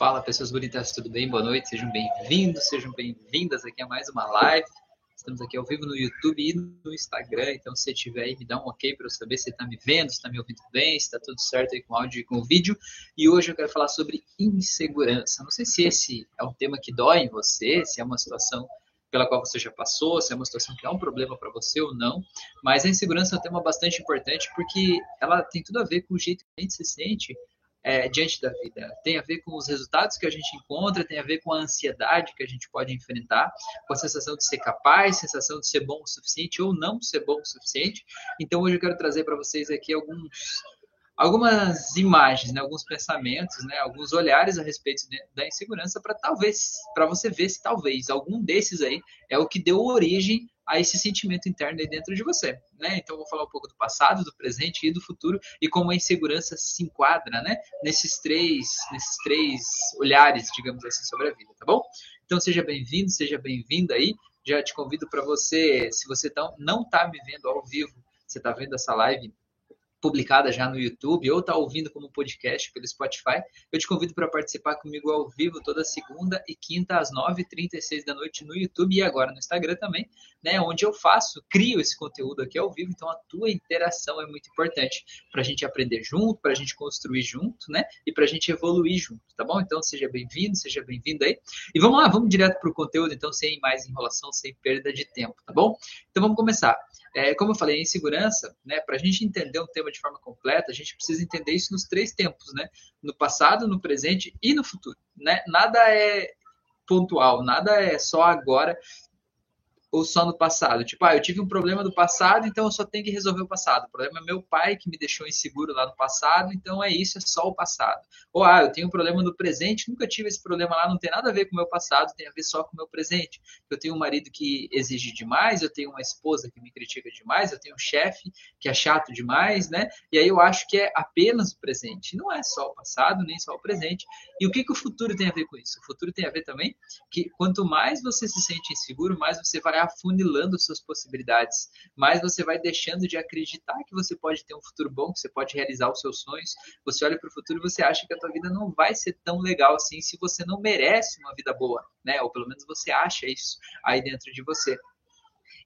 Fala pessoas bonitas, tudo bem? Boa noite, sejam bem-vindos, sejam bem-vindas aqui a mais uma live. Estamos aqui ao vivo no YouTube e no Instagram, então se tiver aí, me dá um ok para eu saber se está me vendo, se está me ouvindo bem, se está tudo certo aí com o áudio e com o vídeo. E hoje eu quero falar sobre insegurança. Não sei se esse é um tema que dói em você, se é uma situação pela qual você já passou, se é uma situação que é um problema para você ou não, mas a insegurança é um tema bastante importante porque ela tem tudo a ver com o jeito que a gente se sente é, diante da vida. Tem a ver com os resultados que a gente encontra, tem a ver com a ansiedade que a gente pode enfrentar, com a sensação de ser capaz, sensação de ser bom o suficiente ou não ser bom o suficiente. Então hoje eu quero trazer para vocês aqui alguns algumas imagens, né, alguns pensamentos, né, alguns olhares a respeito da insegurança para talvez para você ver se talvez algum desses aí é o que deu origem a esse sentimento interno aí dentro de você, né? Então vou falar um pouco do passado, do presente e do futuro e como a insegurança se enquadra, né? Nesses três, nesses três olhares, digamos assim, sobre a vida, tá bom? Então seja bem-vindo, seja bem-vinda aí. Já te convido para você, se você tá, não está me vendo ao vivo, você está vendo essa live publicada já no YouTube ou está ouvindo como podcast pelo Spotify, eu te convido para participar comigo ao vivo toda segunda e quinta às 9h36 da noite no YouTube e agora no Instagram também, né, onde eu faço, crio esse conteúdo aqui ao vivo, então a tua interação é muito importante para a gente aprender junto, para a gente construir junto, né, e para a gente evoluir junto, tá bom? Então seja bem-vindo, seja bem-vindo aí. E vamos lá, vamos direto para o conteúdo, então sem mais enrolação, sem perda de tempo, tá bom? Então vamos começar. É, como eu falei, a insegurança, né, para a gente entender um tema de forma completa, a gente precisa entender isso nos três tempos, né? No passado, no presente e no futuro. Né? Nada é pontual, nada é só agora ou só no passado? Tipo, ah, eu tive um problema do passado, então eu só tenho que resolver o passado. O problema é meu pai que me deixou inseguro lá no passado, então é isso, é só o passado. Ou, ah, eu tenho um problema no presente, nunca tive esse problema lá, não tem nada a ver com o meu passado, tem a ver só com o meu presente. Eu tenho um marido que exige demais, eu tenho uma esposa que me critica demais, eu tenho um chefe que é chato demais, né? E aí eu acho que é apenas o presente. Não é só o passado, nem só o presente. E o que, que o futuro tem a ver com isso? O futuro tem a ver também que quanto mais você se sente inseguro, mais você vai afunilando suas possibilidades, mais você vai deixando de acreditar que você pode ter um futuro bom, que você pode realizar os seus sonhos. Você olha para o futuro e você acha que a tua vida não vai ser tão legal assim se você não merece uma vida boa, né? Ou pelo menos você acha isso aí dentro de você.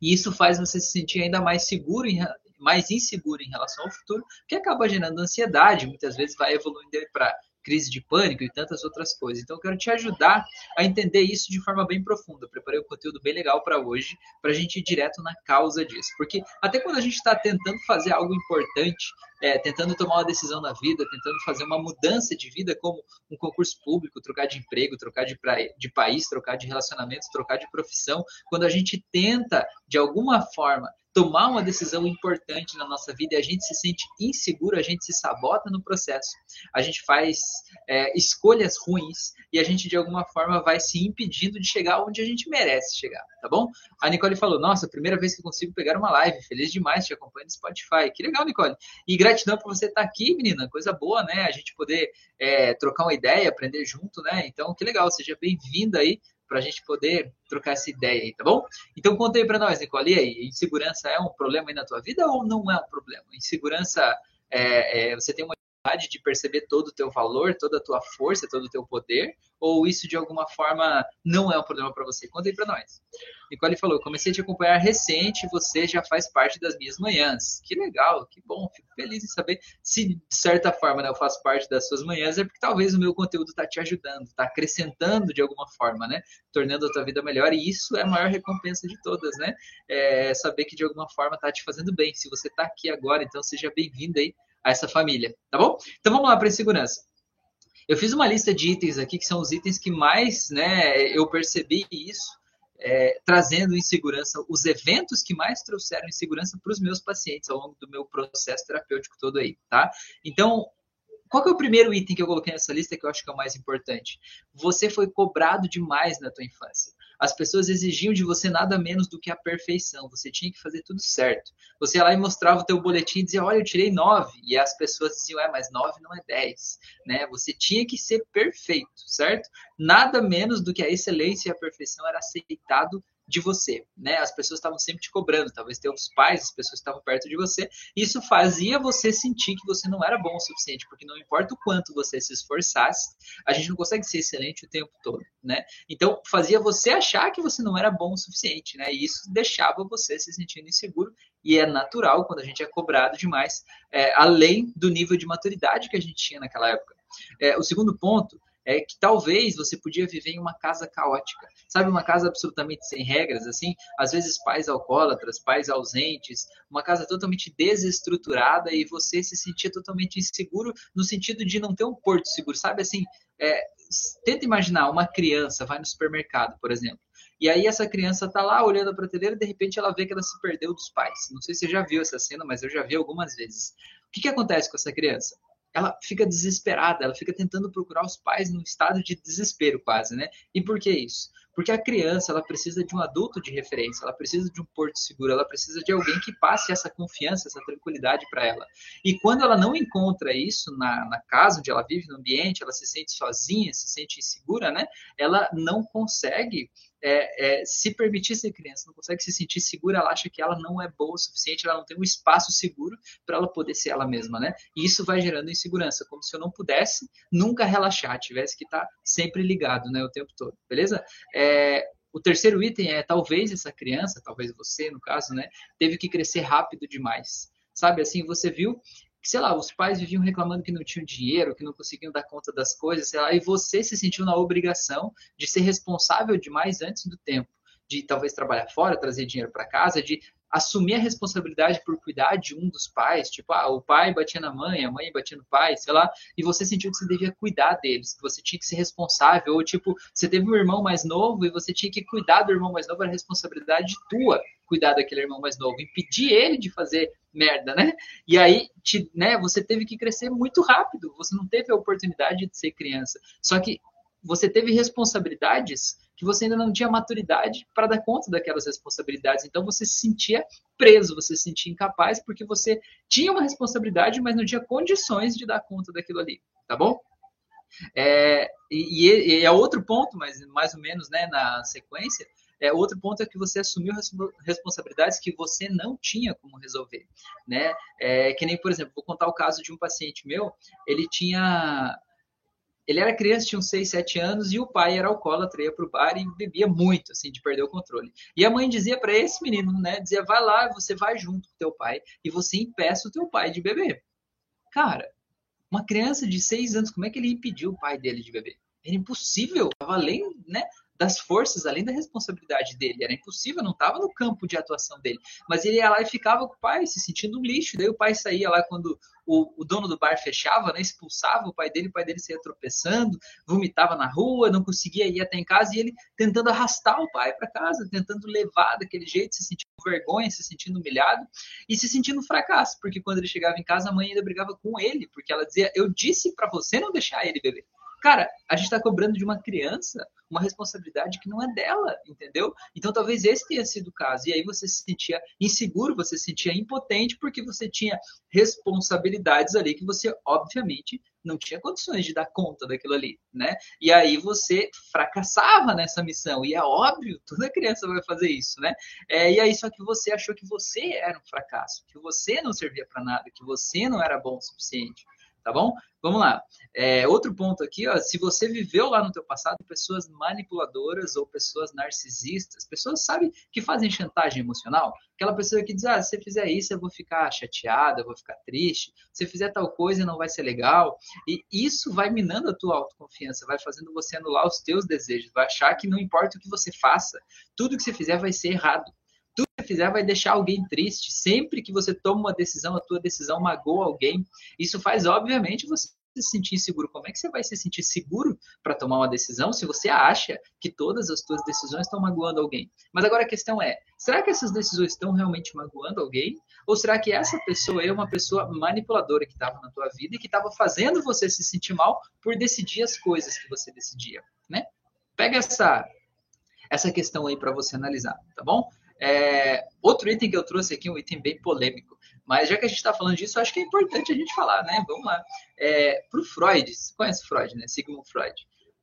E isso faz você se sentir ainda mais seguro em, mais inseguro em relação ao futuro, que acaba gerando ansiedade, muitas vezes vai evoluindo para crise de pânico e tantas outras coisas. Então, eu quero te ajudar a entender isso de forma bem profunda. preparei um conteúdo bem legal para hoje, para a gente ir direto na causa disso. Porque até quando a gente está tentando fazer algo importante, é, tentando tomar uma decisão na vida, tentando fazer uma mudança de vida, como um concurso público, trocar de emprego, trocar de, pra, de país, trocar de relacionamentos, trocar de profissão, quando a gente tenta, de alguma forma, tomar uma decisão importante na nossa vida e a gente se sente inseguro, a gente se sabota no processo, a gente faz é, escolhas ruins e a gente de alguma forma vai se impedindo de chegar onde a gente merece chegar, tá bom? A Nicole falou: Nossa, primeira vez que consigo pegar uma live, feliz demais, te acompanho no Spotify. Que legal, Nicole. E por você estar aqui, menina, coisa boa, né? A gente poder é, trocar uma ideia, aprender junto, né? Então, que legal, seja bem-vinda aí para a gente poder trocar essa ideia aí, tá bom? Então conta aí para nós, Nicole, e aí, insegurança é um problema aí na tua vida ou não é um problema? Insegurança, é, é, você tem uma de perceber todo o teu valor, toda a tua força, todo o teu poder, ou isso de alguma forma não é um problema para você? Conta aí para nós. Nicole falou: comecei a te acompanhar recente, você já faz parte das minhas manhãs. Que legal, que bom, fico feliz em saber se de certa forma né, eu faço parte das suas manhãs, é porque talvez o meu conteúdo está te ajudando, está acrescentando de alguma forma, né? Tornando a tua vida melhor, e isso é a maior recompensa de todas, né? É saber que de alguma forma está te fazendo bem. Se você está aqui agora, então seja bem-vindo aí a essa família, tá bom? Então vamos lá para a segurança. Eu fiz uma lista de itens aqui que são os itens que mais, né, eu percebi isso é, trazendo insegurança, os eventos que mais trouxeram insegurança para os meus pacientes ao longo do meu processo terapêutico todo aí, tá? Então, qual é o primeiro item que eu coloquei nessa lista que eu acho que é o mais importante? Você foi cobrado demais na tua infância. As pessoas exigiam de você nada menos do que a perfeição. Você tinha que fazer tudo certo. Você ia lá e mostrava o teu boletim e dizia, olha, eu tirei nove. E as pessoas diziam, é, mas nove não é dez. Né? Você tinha que ser perfeito, certo? Nada menos do que a excelência e a perfeição era aceitado de você, né? As pessoas estavam sempre te cobrando, talvez teus pais, as pessoas estavam perto de você. Isso fazia você sentir que você não era bom o suficiente, porque não importa o quanto você se esforçasse, a gente não consegue ser excelente o tempo todo, né? Então, fazia você achar que você não era bom o suficiente, né? E isso deixava você se sentindo inseguro e é natural quando a gente é cobrado demais, é, além do nível de maturidade que a gente tinha naquela época. É, o segundo ponto é que talvez você podia viver em uma casa caótica, sabe, uma casa absolutamente sem regras, assim, às vezes pais alcoólatras, pais ausentes, uma casa totalmente desestruturada e você se sentia totalmente inseguro no sentido de não ter um porto seguro, sabe, assim, é, tenta imaginar uma criança vai no supermercado, por exemplo, e aí essa criança tá lá olhando a prateleira e de repente ela vê que ela se perdeu dos pais. Não sei se você já viu essa cena, mas eu já vi algumas vezes. O que, que acontece com essa criança? Ela fica desesperada, ela fica tentando procurar os pais num estado de desespero quase, né? E por que isso? Porque a criança, ela precisa de um adulto de referência, ela precisa de um porto seguro, ela precisa de alguém que passe essa confiança, essa tranquilidade para ela. E quando ela não encontra isso na, na casa onde ela vive, no ambiente, ela se sente sozinha, se sente insegura, né? Ela não consegue é, é, se permitir ser criança, não consegue se sentir segura, ela acha que ela não é boa o suficiente, ela não tem um espaço seguro para ela poder ser ela mesma, né? E isso vai gerando insegurança, como se eu não pudesse nunca relaxar, tivesse que estar tá sempre ligado, né, o tempo todo, beleza? É, o terceiro item é talvez essa criança, talvez você, no caso, né, teve que crescer rápido demais. Sabe assim, você viu sei lá, os pais viviam reclamando que não tinham dinheiro, que não conseguiam dar conta das coisas, sei lá, e você se sentiu na obrigação de ser responsável demais antes do tempo, de talvez trabalhar fora, trazer dinheiro para casa, de assumir a responsabilidade por cuidar de um dos pais, tipo, ah, o pai batia na mãe, a mãe batia no pai, sei lá, e você sentiu que você devia cuidar deles, que você tinha que ser responsável, ou tipo, você teve um irmão mais novo e você tinha que cuidar do irmão mais novo, era responsabilidade tua cuidar daquele irmão mais novo, impedir ele de fazer merda, né? E aí, te, né, você teve que crescer muito rápido, você não teve a oportunidade de ser criança. Só que você teve responsabilidades que você ainda não tinha maturidade para dar conta daquelas responsabilidades. Então você se sentia preso, você se sentia incapaz porque você tinha uma responsabilidade, mas não tinha condições de dar conta daquilo ali, tá bom? É, e, e, é outro ponto, mas mais ou menos né, na sequência, é, outro ponto é que você assumiu responsabilidades que você não tinha como resolver, né? É, que nem, por exemplo, vou contar o caso de um paciente meu, ele tinha ele era criança, tinha uns 6, 7 anos, e o pai era alcoólatra, ia pro bar e bebia muito, assim, de perder o controle. E a mãe dizia para esse menino, né, dizia, vai lá, você vai junto com teu pai, e você impeça o teu pai de beber. Cara, uma criança de 6 anos, como é que ele impediu o pai dele de beber? Era impossível, estava além, né, das forças, além da responsabilidade dele. Era impossível, não estava no campo de atuação dele. Mas ele ia lá e ficava com o pai, se sentindo um lixo. Daí o pai saía lá quando o, o dono do bar fechava, né, expulsava o pai dele, o pai dele saía tropeçando, vomitava na rua, não conseguia ir até em casa, e ele tentando arrastar o pai para casa, tentando levar daquele jeito, se sentindo vergonha, se sentindo humilhado e se sentindo fracasso, porque quando ele chegava em casa, a mãe ainda brigava com ele, porque ela dizia: Eu disse para você não deixar ele beber. Cara, a gente está cobrando de uma criança uma responsabilidade que não é dela, entendeu? Então talvez esse tenha sido o caso. E aí você se sentia inseguro, você se sentia impotente, porque você tinha responsabilidades ali que você, obviamente, não tinha condições de dar conta daquilo ali, né? E aí você fracassava nessa missão. E é óbvio, toda criança vai fazer isso, né? É, e aí só que você achou que você era um fracasso, que você não servia para nada, que você não era bom o suficiente tá bom? Vamos lá. É, outro ponto aqui, ó, se você viveu lá no teu passado pessoas manipuladoras ou pessoas narcisistas, pessoas, sabe, que fazem chantagem emocional, aquela pessoa que diz, ah, se você fizer isso eu vou ficar chateada, eu vou ficar triste, se fizer tal coisa não vai ser legal, e isso vai minando a tua autoconfiança, vai fazendo você anular os teus desejos, vai achar que não importa o que você faça, tudo que você fizer vai ser errado, tudo que fizer vai deixar alguém triste. Sempre que você toma uma decisão, a tua decisão magoa alguém. Isso faz, obviamente, você se sentir seguro. Como é que você vai se sentir seguro para tomar uma decisão se você acha que todas as suas decisões estão magoando alguém? Mas agora a questão é: será que essas decisões estão realmente magoando alguém? Ou será que essa pessoa é uma pessoa manipuladora que estava na tua vida e que estava fazendo você se sentir mal por decidir as coisas que você decidia, né? Pega essa essa questão aí para você analisar, tá bom? É, outro item que eu trouxe aqui, um item bem polêmico, mas já que a gente está falando disso, acho que é importante a gente falar, né? Vamos lá. É, Para o Freud, você conhece Freud, né? Sigmund Freud.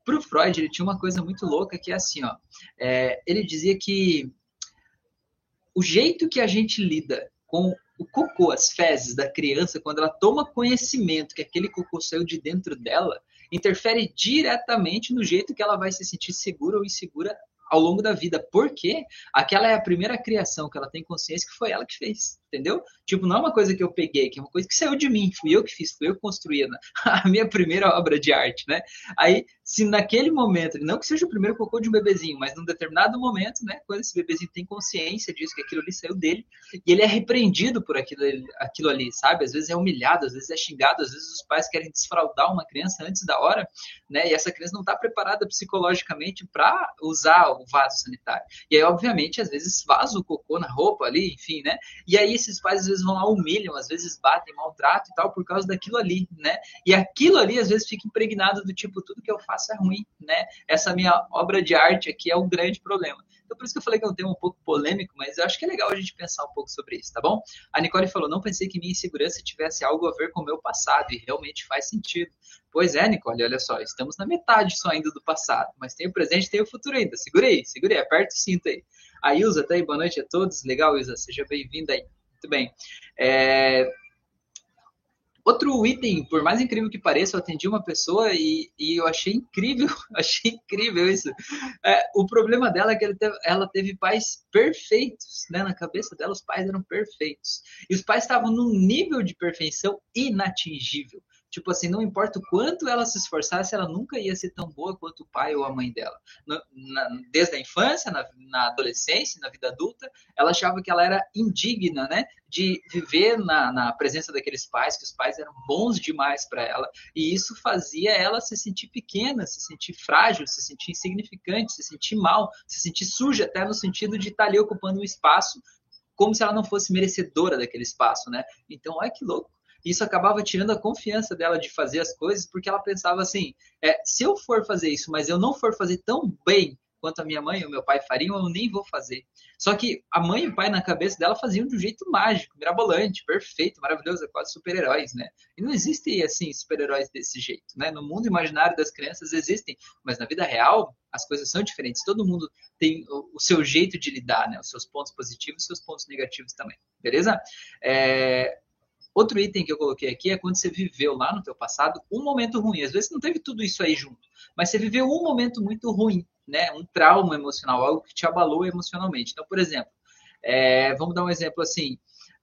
Para o Freud, ele tinha uma coisa muito louca que é assim, ó. É, ele dizia que o jeito que a gente lida com o cocô, as fezes da criança, quando ela toma conhecimento que aquele cocô saiu de dentro dela, interfere diretamente no jeito que ela vai se sentir segura ou insegura ao longo da vida, porque aquela é a primeira criação que ela tem consciência que foi ela que fez, entendeu? Tipo, não é uma coisa que eu peguei, que é uma coisa que saiu de mim, fui eu que fiz, fui eu que construí a minha primeira obra de arte, né? Aí, se naquele momento, não que seja o primeiro cocô de um bebezinho, mas num determinado momento, né, quando esse bebezinho tem consciência disso, que aquilo ali saiu dele, e ele é repreendido por aquilo, aquilo ali, sabe? Às vezes é humilhado, às vezes é xingado, às vezes os pais querem desfraudar uma criança antes da hora, né? E essa criança não está preparada psicologicamente para usar o vaso sanitário. E aí, obviamente, às vezes vaza o cocô na roupa ali, enfim, né? E aí esses pais às vezes vão lá, humilham, às vezes batem, maltratam e tal, por causa daquilo ali, né? E aquilo ali às vezes fica impregnado do tipo, tudo que eu faço é ruim, né? Essa minha obra de arte aqui é um grande problema. Então, por isso que eu falei que é um tema um pouco polêmico, mas eu acho que é legal a gente pensar um pouco sobre isso, tá bom? A Nicole falou: não pensei que minha insegurança tivesse algo a ver com o meu passado, e realmente faz sentido. Pois é, Nicole, olha só, estamos na metade só ainda do passado, mas tem o presente e tem o futuro ainda. Segurei, segurei, aperta o cinto aí. A Ilza tá aí, boa noite a todos. Legal, Ilza, seja bem-vinda aí. Muito bem. É, Outro item, por mais incrível que pareça, eu atendi uma pessoa e, e eu achei incrível, achei incrível isso. É, o problema dela é que teve, ela teve pais perfeitos, né? Na cabeça dela, os pais eram perfeitos. E os pais estavam num nível de perfeição inatingível. Tipo assim, não importa o quanto ela se esforçasse, ela nunca ia ser tão boa quanto o pai ou a mãe dela. Na, na, desde a infância, na, na, adolescência, na vida adulta, ela achava que ela era indigna, né? De viver na, presença daqueles pais, que os pais eram bons demais para ela. E isso fazia ela se sentir pequena, se sentir frágil, se sentir insignificante, se sentir mal, se sentir suja, até no sentido de estar tá ali ocupando um espaço como se ela não fosse merecedora daquele espaço, né? Então, olha que louco isso acabava tirando a confiança dela de fazer as coisas, porque ela pensava assim: é, se eu for fazer isso, mas eu não for fazer tão bem quanto a minha mãe e o meu pai fariam, eu nem vou fazer. Só que a mãe e o pai na cabeça dela faziam de um jeito mágico, mirabolante, perfeito, maravilhoso, quase super-heróis, né? E não existem assim super-heróis desse jeito, né? No mundo imaginário das crianças existem, mas na vida real as coisas são diferentes. Todo mundo tem o, seu jeito de lidar, né? Os seus pontos positivos e os seus pontos negativos também, beleza? É, Outro item que eu coloquei aqui é quando você viveu lá no teu passado um momento ruim. Às vezes não teve tudo isso aí junto, mas você viveu um momento muito ruim, né? Um trauma emocional, algo que te abalou emocionalmente. Então, por exemplo, é, vamos dar um exemplo assim.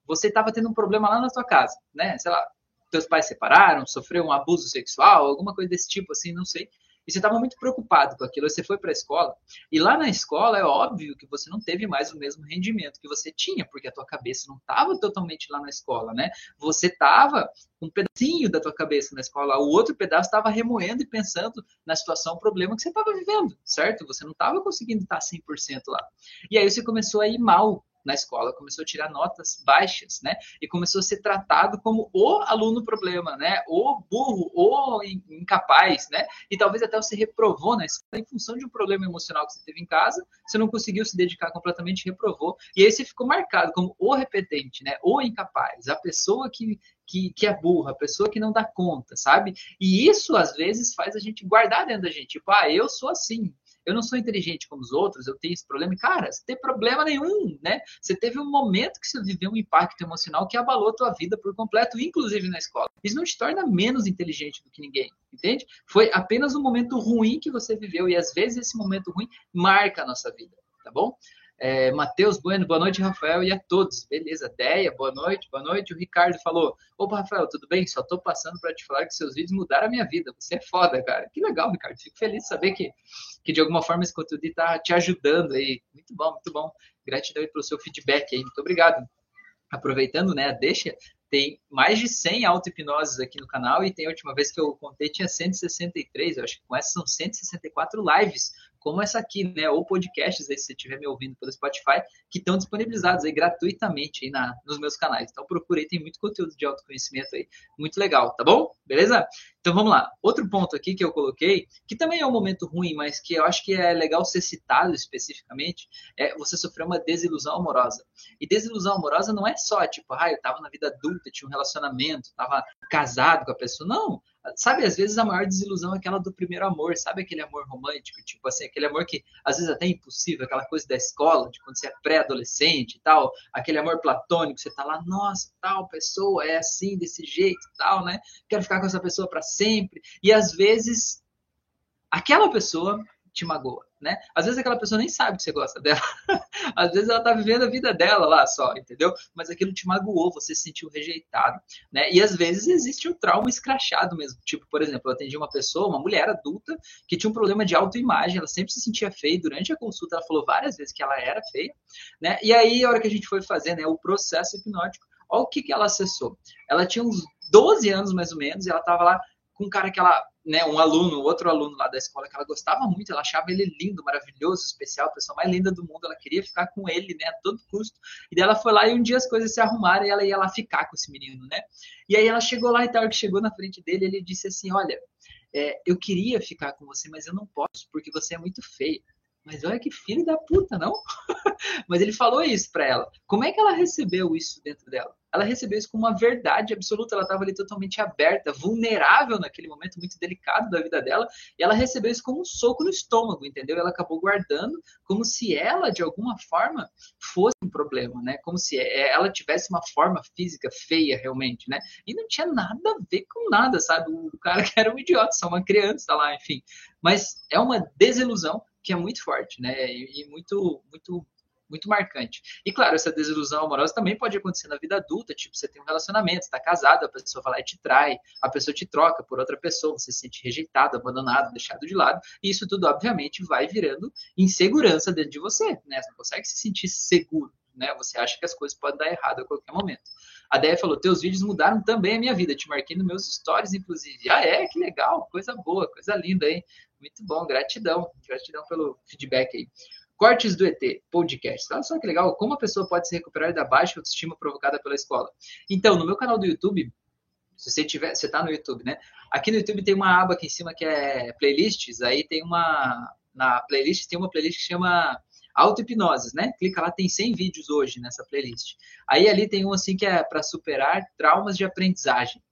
Você estava tendo um problema lá na tua casa, né? Sei lá, teus pais separaram, sofreu um abuso sexual, alguma coisa desse tipo, assim, não sei e você estava muito preocupado com aquilo, você foi para a escola, e lá na escola é óbvio que você não teve mais o mesmo rendimento que você tinha, porque a tua cabeça não estava totalmente lá na escola, né? Você estava um pedacinho da tua cabeça na escola, o outro pedaço estava remoendo e pensando na situação, o problema que você estava vivendo, certo? Você não estava conseguindo estar 100% lá. E aí você começou a ir mal na escola, começou a tirar notas baixas, né? E começou a ser tratado como o aluno problema, né? O burro, o incapaz, né? E talvez até você reprovou na escola em função de um problema emocional que você teve em casa, você não conseguiu se dedicar completamente, reprovou, e aí você ficou marcado como o repetente, né? O incapaz, a pessoa que que, que, é burra, pessoa que não dá conta, sabe? E isso às vezes faz a gente guardar dentro da gente, tipo, ah, eu sou assim, eu não sou inteligente como os outros, eu tenho esse problema. Cara, você tem problema nenhum, né? Você teve um momento que você viveu um impacto emocional que abalou a tua vida por completo, inclusive na escola. Isso não te torna menos inteligente do que ninguém, entende? Foi apenas um momento ruim que você viveu e às vezes esse momento ruim marca a nossa vida, tá bom? É, Matheus Bueno, boa noite, Rafael, e a todos. Beleza, Deia, boa noite, boa noite. O Ricardo falou: Opa, Rafael, tudo bem? Só tô passando para te falar que seus vídeos mudaram a minha vida. Você é foda, cara. Que legal, Ricardo. Fico feliz de saber que, que de alguma forma esse conteúdo está te ajudando aí. Muito bom, muito bom. Gratidão pelo seu feedback aí. Muito obrigado. Aproveitando, né, deixa, tem mais de 100 auto-hipnoses aqui no canal e tem a última vez que eu contei tinha 163, eu acho que com essas são 164 lives como essa aqui, né? Ou podcasts aí, se você estiver me ouvindo pelo Spotify, que estão disponibilizados aí gratuitamente aí na, nos meus canais. Então procurei, tem muito conteúdo de autoconhecimento aí, muito legal, tá bom? Beleza? Então vamos lá. Outro ponto aqui que eu coloquei, que também é um momento ruim, mas que eu acho que é legal ser citado especificamente, é você sofreu uma desilusão amorosa. E desilusão amorosa não é só tipo, ah, eu tava na vida adulta, tinha um relacionamento, tava casado com a pessoa. Não, Sabe, às vezes a maior desilusão é aquela do primeiro amor, sabe aquele amor romântico, tipo assim, aquele amor que às vezes até é impossível, aquela coisa da escola, de quando você é pré-adolescente e tal, aquele amor platônico, você tá lá, nossa, tal pessoa é assim, desse jeito e tal, né? Quero ficar com essa pessoa para sempre. E às vezes aquela pessoa te magoa né? Às vezes aquela pessoa nem sabe que você gosta dela. Às vezes ela tá vivendo a vida dela lá só, entendeu? Mas aquilo te magoou, você se sentiu rejeitado, né? E às vezes existe o trauma escrachado mesmo. Tipo, por exemplo, eu atendi uma pessoa, uma mulher adulta, que tinha um problema de autoimagem, ela sempre se sentia feia. Durante a consulta ela falou várias vezes que ela era feia, né? E aí, a hora que a gente foi fazer, né, o processo hipnótico, olha o que, que ela acessou. Ela tinha uns 12 anos mais ou menos, e ela tava lá com um cara que ela né, um aluno, outro aluno lá da escola que ela gostava muito, ela achava ele lindo, maravilhoso, especial, a pessoa mais linda do mundo, ela queria ficar com ele, né, a todo custo. E daí ela foi lá e um dia as coisas se arrumaram e ela ia lá ficar com esse menino, né? E aí ela chegou lá e tal, que chegou na frente dele, ele disse assim: "Olha, é, eu queria ficar com você, mas eu não posso porque você é muito feia". Mas olha que filho da puta, não? mas ele falou isso para ela. Como é que ela recebeu isso dentro dela? ela recebeu isso como uma verdade absoluta. Ela estava ali totalmente aberta, vulnerável naquele momento muito delicado da vida dela, e ela recebeu isso como um soco no estômago, entendeu? Ela acabou guardando como se ela, de alguma forma, fosse um problema, né? Como se ela tivesse uma forma física feia, realmente, né? E não tinha nada a ver com nada, sabe? O cara que era um idiota, só uma criança lá, enfim. Mas é uma desilusão que é muito forte, né? E, muito, muito muito marcante. E claro, essa desilusão amorosa também pode acontecer na vida adulta, tipo, você tem um relacionamento, está casado, a pessoa vai lá e te trai, a pessoa te troca por outra pessoa, você se sente rejeitado, abandonado, deixado de lado, e isso tudo, obviamente, vai virando insegurança dentro de você, né? Você não consegue se sentir seguro, né? Você acha que as coisas podem dar errado a qualquer momento. A Déia falou: Teus vídeos mudaram também a minha vida. Te marquei nos meus stories, inclusive. Ah, é? Que legal. Coisa boa, coisa linda, hein? Muito bom. Gratidão. Gratidão pelo feedback aí. Cortes do ET, podcast. Olha só que legal, como a pessoa pode se recuperar da baixa autoestima provocada pela escola. Então, no meu canal do YouTube, se você tiver, você tá no YouTube, né? Aqui no YouTube tem uma aba aqui em cima que é playlists, aí tem uma na playlist tem uma playlist que chama auto-hipnoses, né? Clica lá, tem 100 vídeos hoje nessa playlist. Aí ali tem um assim que é para superar traumas de aprendizagem.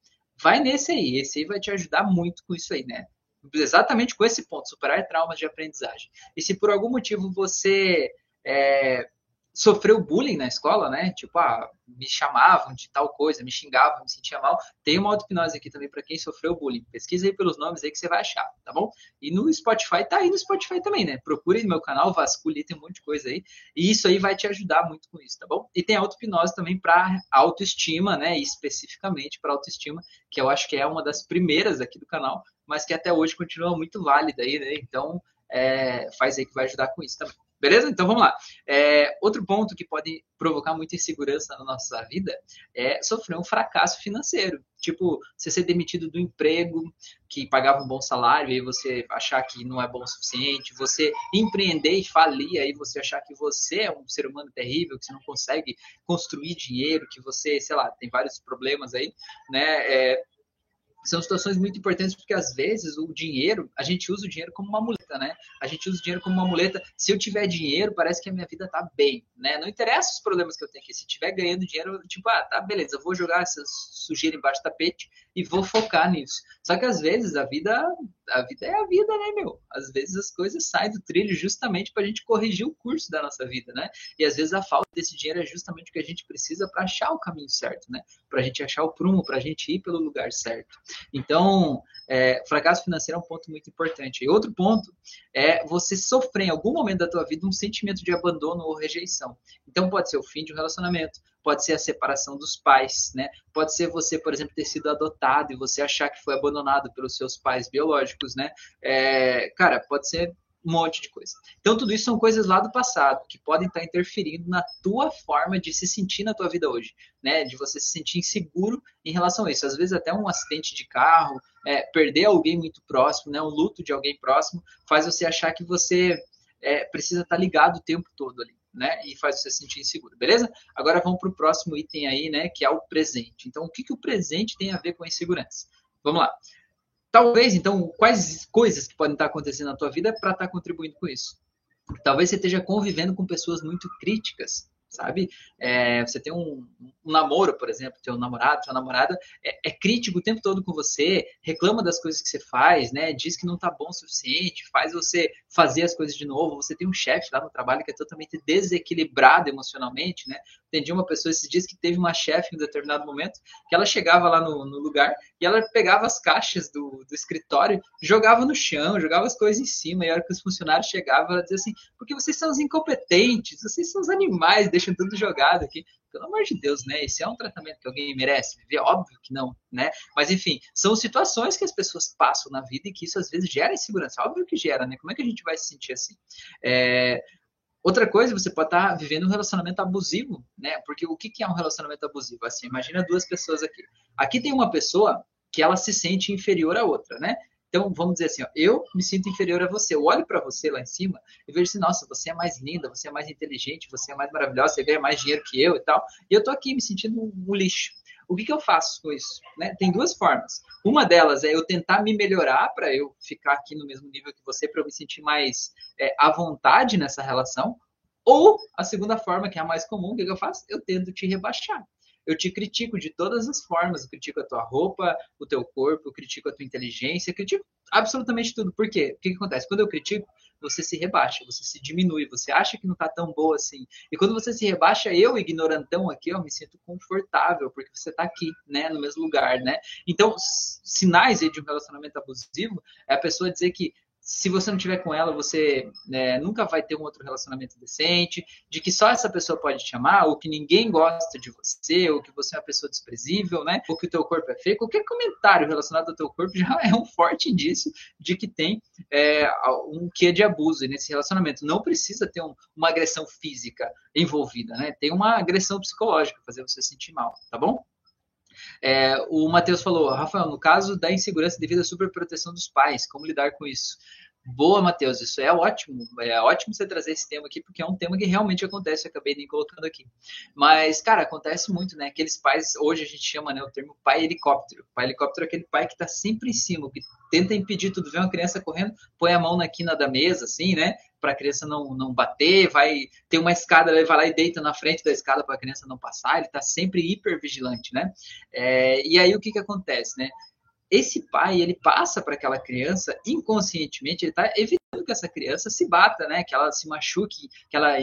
Vai nesse aí, esse aí vai te ajudar muito com isso aí, né? Exatamente com esse ponto, superar traumas de aprendizagem. E se por algum motivo você é, sofreu bullying na escola, né? Tipo, ah, me chamavam de tal coisa, me xingavam, me sentia mal. Tem uma auto-hipnose aqui também para quem sofreu bullying. Pesquisa aí pelos nomes aí que você vai achar, tá bom? E no Spotify, tá aí no Spotify também, né? Procure no meu canal, vasculhe, tem um monte de coisa aí. E isso aí vai te ajudar muito com isso, tá bom? E tem auto-hipnose também para autoestima, né? Especificamente para autoestima, que eu acho que é uma das primeiras aqui do canal, mas que até hoje continua muito válida aí, né? Então, é, faz aí que vai ajudar com isso também. Beleza? Então vamos lá. É, outro ponto que pode provocar muita insegurança na nossa vida é sofrer um fracasso financeiro. Tipo, você ser demitido do emprego que pagava um bom salário e você achar que não é bom o suficiente, você empreender e falir aí você achar que você é um ser humano terrível, que você não consegue construir dinheiro, que você, sei lá, tem vários problemas aí, né? É, são situações muito importantes porque às vezes o dinheiro, a gente usa o dinheiro como uma muleta, né? A gente usa o dinheiro como uma muleta. Se eu tiver dinheiro, parece que a minha vida tá bem, né? Não interessa os problemas que eu tenho aqui. Se tiver ganhando dinheiro, tipo, ah, tá, beleza, eu vou jogar essa sujeira embaixo do tapete e vou focar nisso. Só que às vezes a vida, a vida é a vida, né, meu? Às vezes as coisas saem do trilho justamente para a gente corrigir o curso da nossa vida, né? E às vezes a falta desse dinheiro é justamente o que a gente precisa para achar o caminho certo, né? Para a gente achar o prumo, para a gente ir pelo lugar certo. Então, é, fracasso financeiro é um ponto muito importante. E outro ponto é você sofrer em algum momento da tua vida um sentimento de abandono ou rejeição. Então, pode ser o fim de um relacionamento, pode ser a separação dos pais, né? Pode ser você, por exemplo, ter sido adotado e você achar que foi abandonado pelos seus pais biológicos, né? É, cara, pode ser um monte de coisa. Então, tudo isso são coisas lá do passado que podem estar interferindo na tua forma de se sentir na tua vida hoje, né? De você se sentir inseguro em relação a isso. Às vezes, até um acidente de carro, é, perder alguém muito próximo, né? Um luto de alguém próximo, faz você achar que você é, precisa estar ligado o tempo todo ali. Né, e faz você se sentir inseguro, beleza? Agora vamos para o próximo item aí, né, que é o presente. Então, o que, que o presente tem a ver com a insegurança? Vamos lá. Talvez, então, quais coisas que podem estar acontecendo na tua vida para estar contribuindo com isso? Talvez você esteja convivendo com pessoas muito críticas, sabe? É, você tem um, um, namoro, por exemplo, teu namorado, tua namorada é, é, crítico o tempo todo com você, reclama das coisas que você faz, né? Diz que não tá bom o suficiente, faz você fazer as coisas de novo. Você tem um chefe lá no trabalho que é totalmente desequilibrado emocionalmente, né? Entendi uma pessoa esses dias que teve uma chefe em um determinado momento que ela chegava lá no, no lugar e ela pegava as caixas do, do, escritório, jogava no chão, jogava as coisas em cima, e a hora que os funcionários chegavam, ela dizia assim, porque vocês são os incompetentes, vocês são os animais, deixam tudo jogado aqui. Pelo amor de Deus, né? Esse é um tratamento que alguém merece viver? Óbvio que não, né? Mas, enfim, são situações que as pessoas passam na vida e que isso às vezes gera insegurança. Óbvio que gera, né? Como é que a gente vai se sentir assim? É, Outra coisa, você pode estar vivendo um relacionamento abusivo, né? Porque o que é um relacionamento abusivo? Assim, imagina duas pessoas aqui. Aqui tem uma pessoa que ela se sente inferior à outra, né? Então, vamos dizer assim, ó, eu me sinto inferior a você. Eu olho para você lá em cima e vejo assim, nossa, você é mais linda, você é mais inteligente, você é mais maravilhosa, você ganha mais dinheiro que eu e tal. E eu tô aqui me sentindo um lixo. O que, que eu faço com isso? Né? Tem duas formas. Uma delas é eu tentar me melhorar para eu ficar aqui no mesmo nível que você, para eu me sentir mais é, à vontade nessa relação. Ou a segunda forma, que é a mais comum, o que, que eu faço? Eu tento te rebaixar eu te critico de todas as formas. Eu critico a tua roupa, o teu corpo, eu critico a tua inteligência, eu critico absolutamente tudo. Por quê? O que, que acontece? Quando eu critico, você se rebaixa, você se diminui, você acha que não está tão boa assim. E quando você se rebaixa, eu, ignorantão aqui, eu me sinto confortável, porque você está aqui, né, no mesmo lugar, né? Então, sinais de um relacionamento abusivo é a pessoa dizer que se você não tiver com ela, você né, nunca vai ter um outro relacionamento decente, de que só essa pessoa pode te amar, ou que ninguém gosta de você, ou que você é uma pessoa desprezível, né? Ou que o teu corpo é feio. Qualquer comentário relacionado ao teu corpo já é um forte indício de que tem é, um quê de abuso nesse relacionamento. Não precisa ter um, uma agressão física envolvida, né? Tem uma agressão psicológica, fazer você sentir mal, tá bom? É, o Matheus falou, Rafael, no caso da insegurança devido à superproteção dos pais, como lidar com isso? Boa, Matheus, isso é ótimo. É ótimo você trazer esse tema aqui, porque é um tema que realmente acontece, eu acabei nem colocando aqui. Mas, cara, acontece muito, né? Aqueles pais, hoje a gente chama né, o termo pai helicóptero. Pai helicóptero é aquele pai que está sempre em cima, que tenta impedir tudo, vê uma criança correndo, põe a mão na quina da mesa, assim, né? Para a criança não, não bater, vai ter uma escada, ele vai lá e deita na frente da escada para a criança não passar, ele está sempre hiper vigilante, né? É, e aí o que, que acontece, né? Esse pai ele passa para aquela criança inconscientemente, ele está evitando que essa criança se bata, né? Que ela se machuque, que ela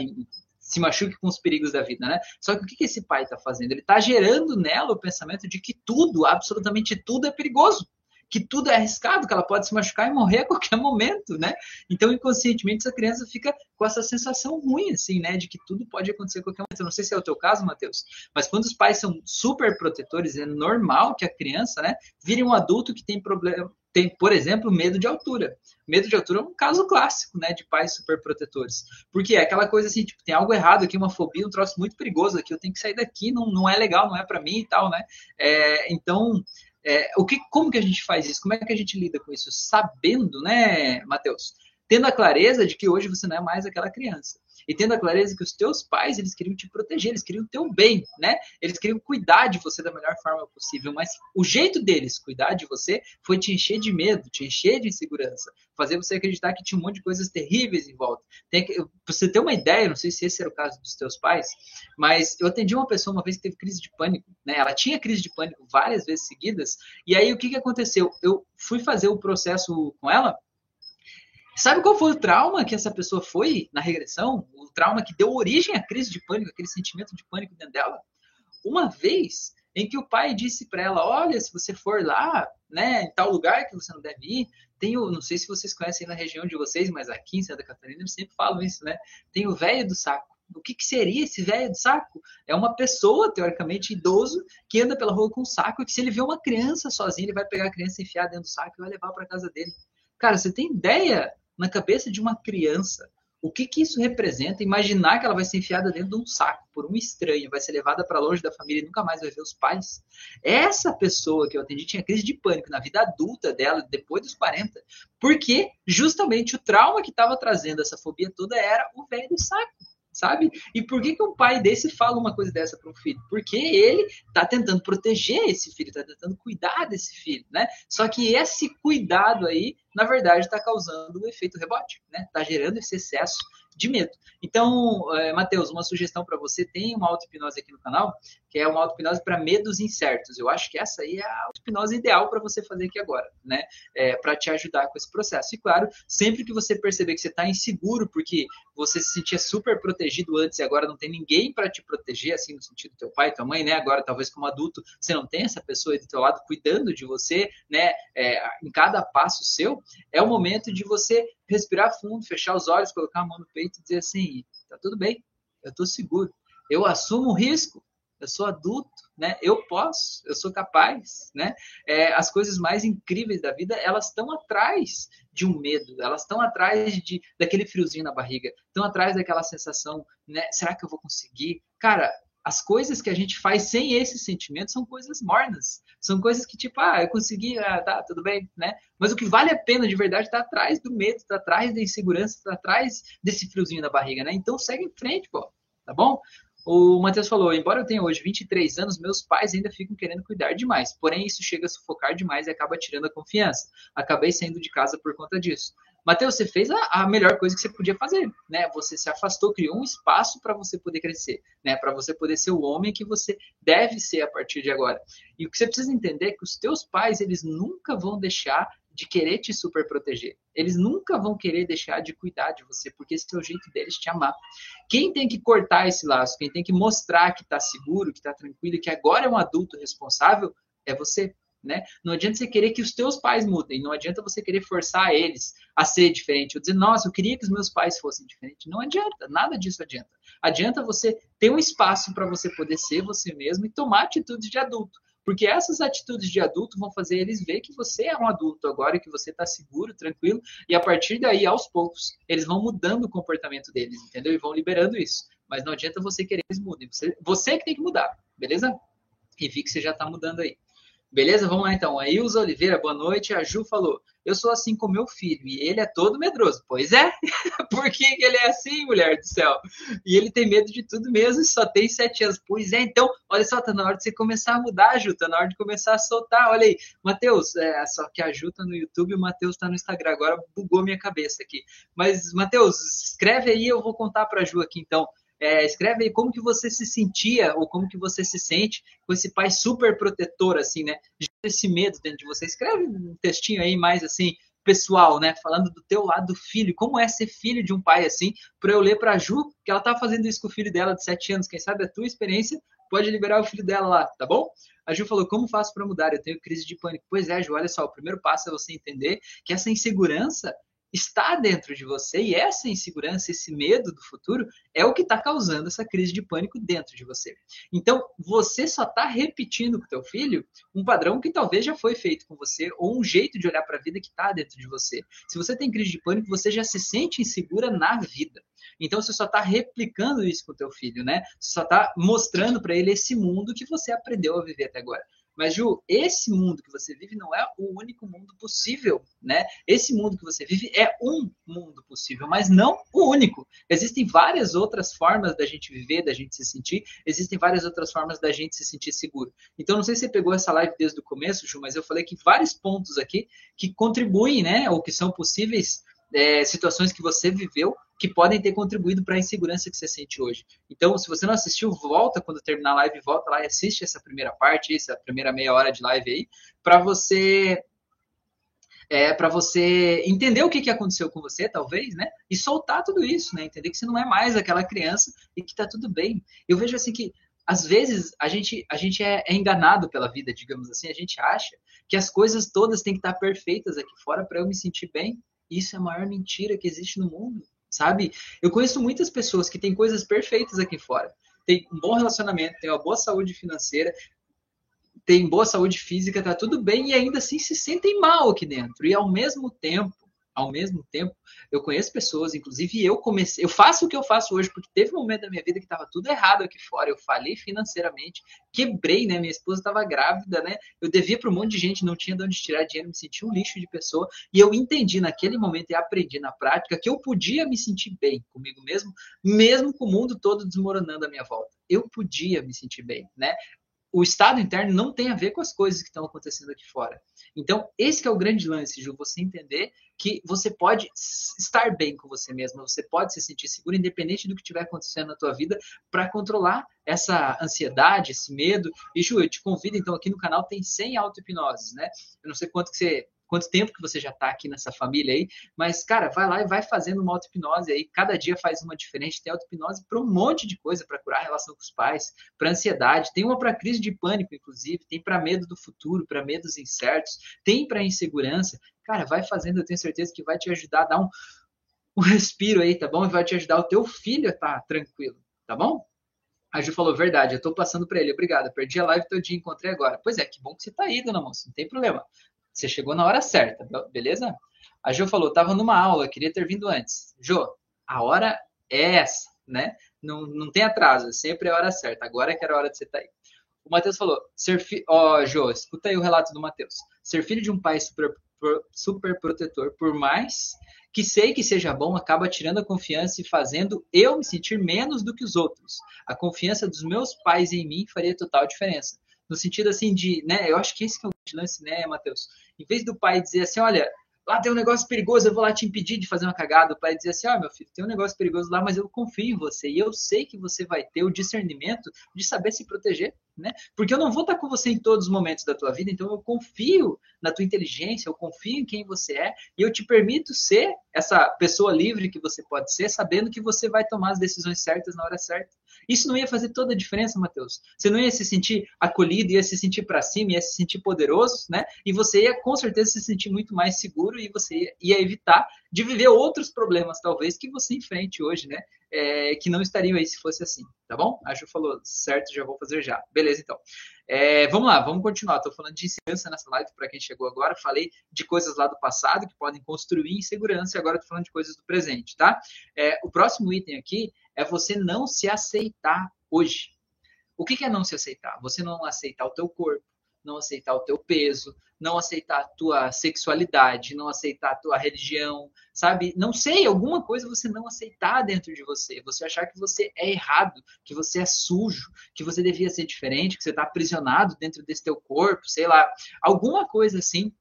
se machuque com os perigos da vida, né? Só que o que, que esse pai está fazendo? Ele está gerando nela o pensamento de que tudo, absolutamente tudo, é perigoso que tudo é arriscado, que ela pode se machucar e morrer a qualquer momento, né? Então, inconscientemente, essa criança fica com essa sensação ruim, assim, né? De que tudo pode acontecer a qualquer momento. Eu não sei se é o teu caso, Matheus, mas quando os pais são super protetores, é normal que a criança, né, vire um adulto que tem problema, tem, por exemplo, medo de altura. Medo de altura é um caso clássico, né, de pais super protetores. Porque é aquela coisa assim, tipo, tem algo errado aqui, uma fobia, um troço muito perigoso aqui, eu tenho que sair daqui, não, não é legal, não é para mim e tal, né? É, então, é, o que, como que a gente faz isso? Como é que a gente lida com isso? Sabendo, né, Matheus? Tendo a clareza de que hoje você não é mais aquela criança e tendo a clareza que os teus pais, eles queriam te proteger, eles queriam o teu bem, né? Eles queriam cuidar de você da melhor forma possível, mas o jeito deles cuidar de você foi te encher de medo, te encher de insegurança, fazer você acreditar que tinha um monte de coisas terríveis em volta. Tem que, você ter uma ideia, não sei se esse era o caso dos teus pais, mas eu atendi uma pessoa uma vez que teve crise de pânico, né? Ela tinha crise de pânico várias vezes seguidas, e aí o que, que aconteceu? Eu fui fazer o processo com ela, Sabe qual foi o trauma que essa pessoa foi na regressão? O trauma que deu origem à crise de pânico, aquele sentimento de pânico dentro dela? Uma vez em que o pai disse para ela: Olha, se você for lá, né, em tal lugar que você não deve ir, tem o, não sei se vocês conhecem na região de vocês, mas aqui em Santa Catarina eles sempre falam isso, né? Tem o velho do saco. O que, que seria esse velho do saco? É uma pessoa, teoricamente, idoso, que anda pela rua com um saco e que se ele vê uma criança sozinha, ele vai pegar a criança, enfiar dentro do saco e vai levar para casa dele. Cara, você tem ideia na cabeça de uma criança, o que, que isso representa? Imaginar que ela vai ser enfiada dentro de um saco por um estranho, vai ser levada para longe da família e nunca mais vai ver os pais. Essa pessoa que eu atendi tinha crise de pânico na vida adulta dela, depois dos 40, porque justamente o trauma que estava trazendo essa fobia toda era o velho saco sabe? E por que, que um pai desse fala uma coisa dessa para um filho? Porque ele está tentando proteger esse filho, está tentando cuidar desse filho, né? Só que esse cuidado aí, na verdade, está causando o um efeito rebote, né? Está gerando esse excesso de medo. Então, é, Matheus, uma sugestão para você: tem uma auto-hipnose aqui no canal, que é uma auto-hipnose para medos incertos. Eu acho que essa aí é a auto-hipnose ideal para você fazer aqui agora, né? É, para te ajudar com esse processo. E claro, sempre que você perceber que você está inseguro, porque você se sentia super protegido antes e agora não tem ninguém para te proteger, assim, no sentido teu pai, tua mãe, né? Agora, talvez como adulto, você não tem essa pessoa aí do teu lado cuidando de você, né? É, em cada passo seu, é o momento de você respirar fundo, fechar os olhos, colocar a mão no peito e dizer assim: tá tudo bem, eu estou seguro, eu assumo o risco, eu sou adulto, né? Eu posso, eu sou capaz, né? É, as coisas mais incríveis da vida, elas estão atrás de um medo, elas estão atrás de daquele friozinho na barriga, estão atrás daquela sensação, né? Será que eu vou conseguir? Cara, as coisas que a gente faz sem esse sentimento são coisas mornas. São coisas que, tipo, ah, eu consegui, ah, tá, tudo bem, né? Mas o que vale a pena de verdade está atrás do medo, está atrás da insegurança, está atrás desse friozinho na barriga, né? Então segue em frente, pô, tá bom? O Matheus falou: embora eu tenha hoje 23 anos, meus pais ainda ficam querendo cuidar demais. Porém, isso chega a sufocar demais e acaba tirando a confiança. Acabei saindo de casa por conta disso. Matheus, você fez a, a, melhor coisa que você podia fazer, né? Você se afastou, criou um espaço para você poder crescer, né? Para você poder ser o homem que você deve ser a partir de agora. E o que você precisa entender é que os teus pais, eles nunca vão deixar de querer te super proteger. Eles nunca vão querer deixar de cuidar de você, porque esse é o jeito deles te amar. Quem tem que cortar esse laço, quem tem que mostrar que está seguro, que está tranquilo, que agora é um adulto responsável, é você. Né? Não adianta você querer que os teus pais mudem, não adianta você querer forçar eles a ser diferente, ou dizer, nossa, eu queria que os meus pais fossem diferentes. Não adianta, nada disso adianta. Adianta você ter um espaço para você poder ser você mesmo e tomar atitudes de adulto. Porque essas atitudes de adulto vão fazer eles ver que você é um adulto agora, que você está seguro, tranquilo, e a partir daí, aos poucos, eles vão mudando o comportamento deles, entendeu? E vão liberando isso. Mas não adianta você querer que eles mudem. Você, você que tem que mudar, beleza? E vi que você já está mudando aí. Beleza? Vamos lá então. A Ilza Oliveira, boa noite. A Ju falou: Eu sou assim com meu filho e ele é todo medroso. Pois é? Por que, ele é assim, mulher do céu? E ele tem medo de tudo mesmo e só tem sete anos. Pois é, então, olha só, tá na hora de você começar a mudar, Ju. Tá na hora de começar a soltar. Olha aí, Matheus, é, só que a Ju tá no YouTube e o Matheus tá no Instagram. Agora bugou minha cabeça aqui. Mas, Matheus, escreve aí, eu vou contar pra Ju aqui então. É, escreve aí como que você se sentia ou como que você se sente com esse pai super protetor, assim, né? Esse medo dentro de você. Escreve um textinho aí mais assim, pessoal, né? Falando do teu lado do filho, como é ser filho de um pai assim, para eu ler para a Ju, que ela tá fazendo isso com o filho dela de 7 anos, quem sabe a tua experiência pode liberar o filho dela lá, tá bom? A Ju falou: Como faço para mudar? Eu tenho crise de pânico. Pois é, Ju, olha só, o primeiro passo é você entender que essa insegurança está dentro de você e essa insegurança, esse medo do futuro é o que está causando essa crise de pânico dentro de você. Então, você só está repetindo com o teu filho um padrão que talvez já foi feito com você ou um jeito de olhar para a vida que está dentro de você. Se você tem crise de pânico, você já se sente insegura na vida. Então você só está replicando isso com o teu filho, né? Você só está mostrando para ele esse mundo que você aprendeu a viver até agora. Mas, Ju, esse mundo que você vive não é o único mundo possível, né? Esse mundo que você vive é um mundo possível, mas não o único. Existem várias outras formas da gente viver, da gente se sentir, existem várias outras formas da gente se sentir seguro. Então, não sei se você pegou essa live desde o começo, Ju, mas eu falei que vários pontos aqui que contribuem, né, ou que são possíveis é, situações que você viveu que podem ter contribuído para a insegurança que você sente hoje. Então, se você não assistiu, volta quando terminar a live, volta lá e assiste essa primeira parte, essa primeira meia hora de live aí, para você é, para você entender o que, que aconteceu com você, talvez, né? E soltar tudo isso, né? Entender que você não é mais aquela criança e que tá tudo bem. Eu vejo assim que às vezes a gente, a gente é, é enganado pela vida, digamos assim, a gente acha que as coisas todas têm que estar perfeitas aqui fora para eu me sentir bem. Isso é a maior mentira que existe no mundo sabe? Eu conheço muitas pessoas que têm coisas perfeitas aqui fora. Tem um bom relacionamento, tem uma boa saúde financeira, tem boa saúde física, tá tudo bem e ainda assim se sentem mal aqui dentro. E ao mesmo tempo, ao mesmo tempo, eu conheço pessoas, inclusive eu comecei, eu faço o que eu faço hoje, porque teve um momento da minha vida que estava tudo errado aqui fora, eu falei financeiramente, quebrei, né? Minha esposa estava grávida, né? Eu devia para um monte de gente, não tinha de onde tirar dinheiro, me sentia um lixo de pessoa, e eu entendi naquele momento e aprendi na prática que eu podia me sentir bem comigo mesmo, mesmo com o mundo todo desmoronando à minha volta. Eu podia me sentir bem, né? O estado interno não tem a ver com as coisas que estão acontecendo aqui fora. Então, esse é o grande lance, Ju, você entender que você pode estar bem com você mesmo, você pode se sentir seguro, independente do que estiver acontecendo na tua vida, para controlar essa ansiedade, esse medo. E, Ju, eu te convido, então, aqui no canal tem 100 auto-hipnoses, né? Eu não sei quanto que você quanto tempo que você já está aqui nessa família aí, mas, cara, vai lá e vai fazendo uma auto-hipnose aí, cada dia faz uma diferente, tem auto-hipnose para um monte de coisa, para curar a relação com os pais, para ansiedade, tem uma para crise de pânico, inclusive, tem para medo do futuro, para medos incertos, tem para insegurança. Cara, vai fazendo, eu tenho certeza que vai te ajudar a dar um, um respiro aí, tá bom? E vai te ajudar o teu filho a estar tá tranquilo, tá bom? A Ju falou, verdade, eu tô passando para ele, obrigado, perdi a live dia, encontrei agora. Pois é, que bom que você tá aí, dona moça, não tem problema. Você chegou na hora certa, beleza? A Jo falou, tava numa aula, queria ter vindo antes. Jo, a hora é essa, né? Não, não tem atraso, sempre é a hora certa. Agora é que era a hora de você estar tá aí. O Matheus falou, ser. Ó, oh, Jo, escuta aí o relato do Matheus. Ser filho de um pai super, super protetor, por mais que sei que seja bom, acaba tirando a confiança e fazendo eu me sentir menos do que os outros. A confiança dos meus pais em mim faria total diferença. No sentido assim de, né? Eu acho que esse que é o lance, né, Matheus? Em vez do pai dizer assim, olha, lá tem um negócio perigoso, eu vou lá te impedir de fazer uma cagada. O pai dizer assim, ó, oh, meu filho, tem um negócio perigoso lá, mas eu confio em você e eu sei que você vai ter o discernimento de saber se proteger né? Porque eu não vou estar com você em todos os momentos da tua vida, então eu confio na tua inteligência, eu confio em quem você é e eu te permito ser essa pessoa livre que você pode ser, sabendo que você vai tomar as decisões certas na hora certa. Isso não ia fazer toda a diferença, Mateus. Você não ia se sentir acolhido, ia se sentir para cima, ia se sentir poderoso, né? E você ia com certeza se sentir muito mais seguro e você ia evitar de viver outros problemas, talvez, que você enfrente hoje, né? É, que não estariam aí se fosse assim, tá bom? A Ju falou, certo, já vou fazer já. Beleza, então. É, vamos lá, vamos continuar. Estou falando de insegurança nessa live para quem chegou agora. Falei de coisas lá do passado que podem construir insegurança e agora estou falando de coisas do presente, tá? É, o próximo item aqui é você não se aceitar hoje. O que, é não se aceitar? Você não aceitar o teu corpo, não aceitar o teu peso, não aceitar a tua sexualidade, não aceitar a tua religião, sabe? Não sei, alguma coisa você não aceitar dentro de você, você achar que você é errado, que você é sujo, que você devia ser diferente, que você está aprisionado dentro desse teu corpo, sei lá, alguma coisa assim,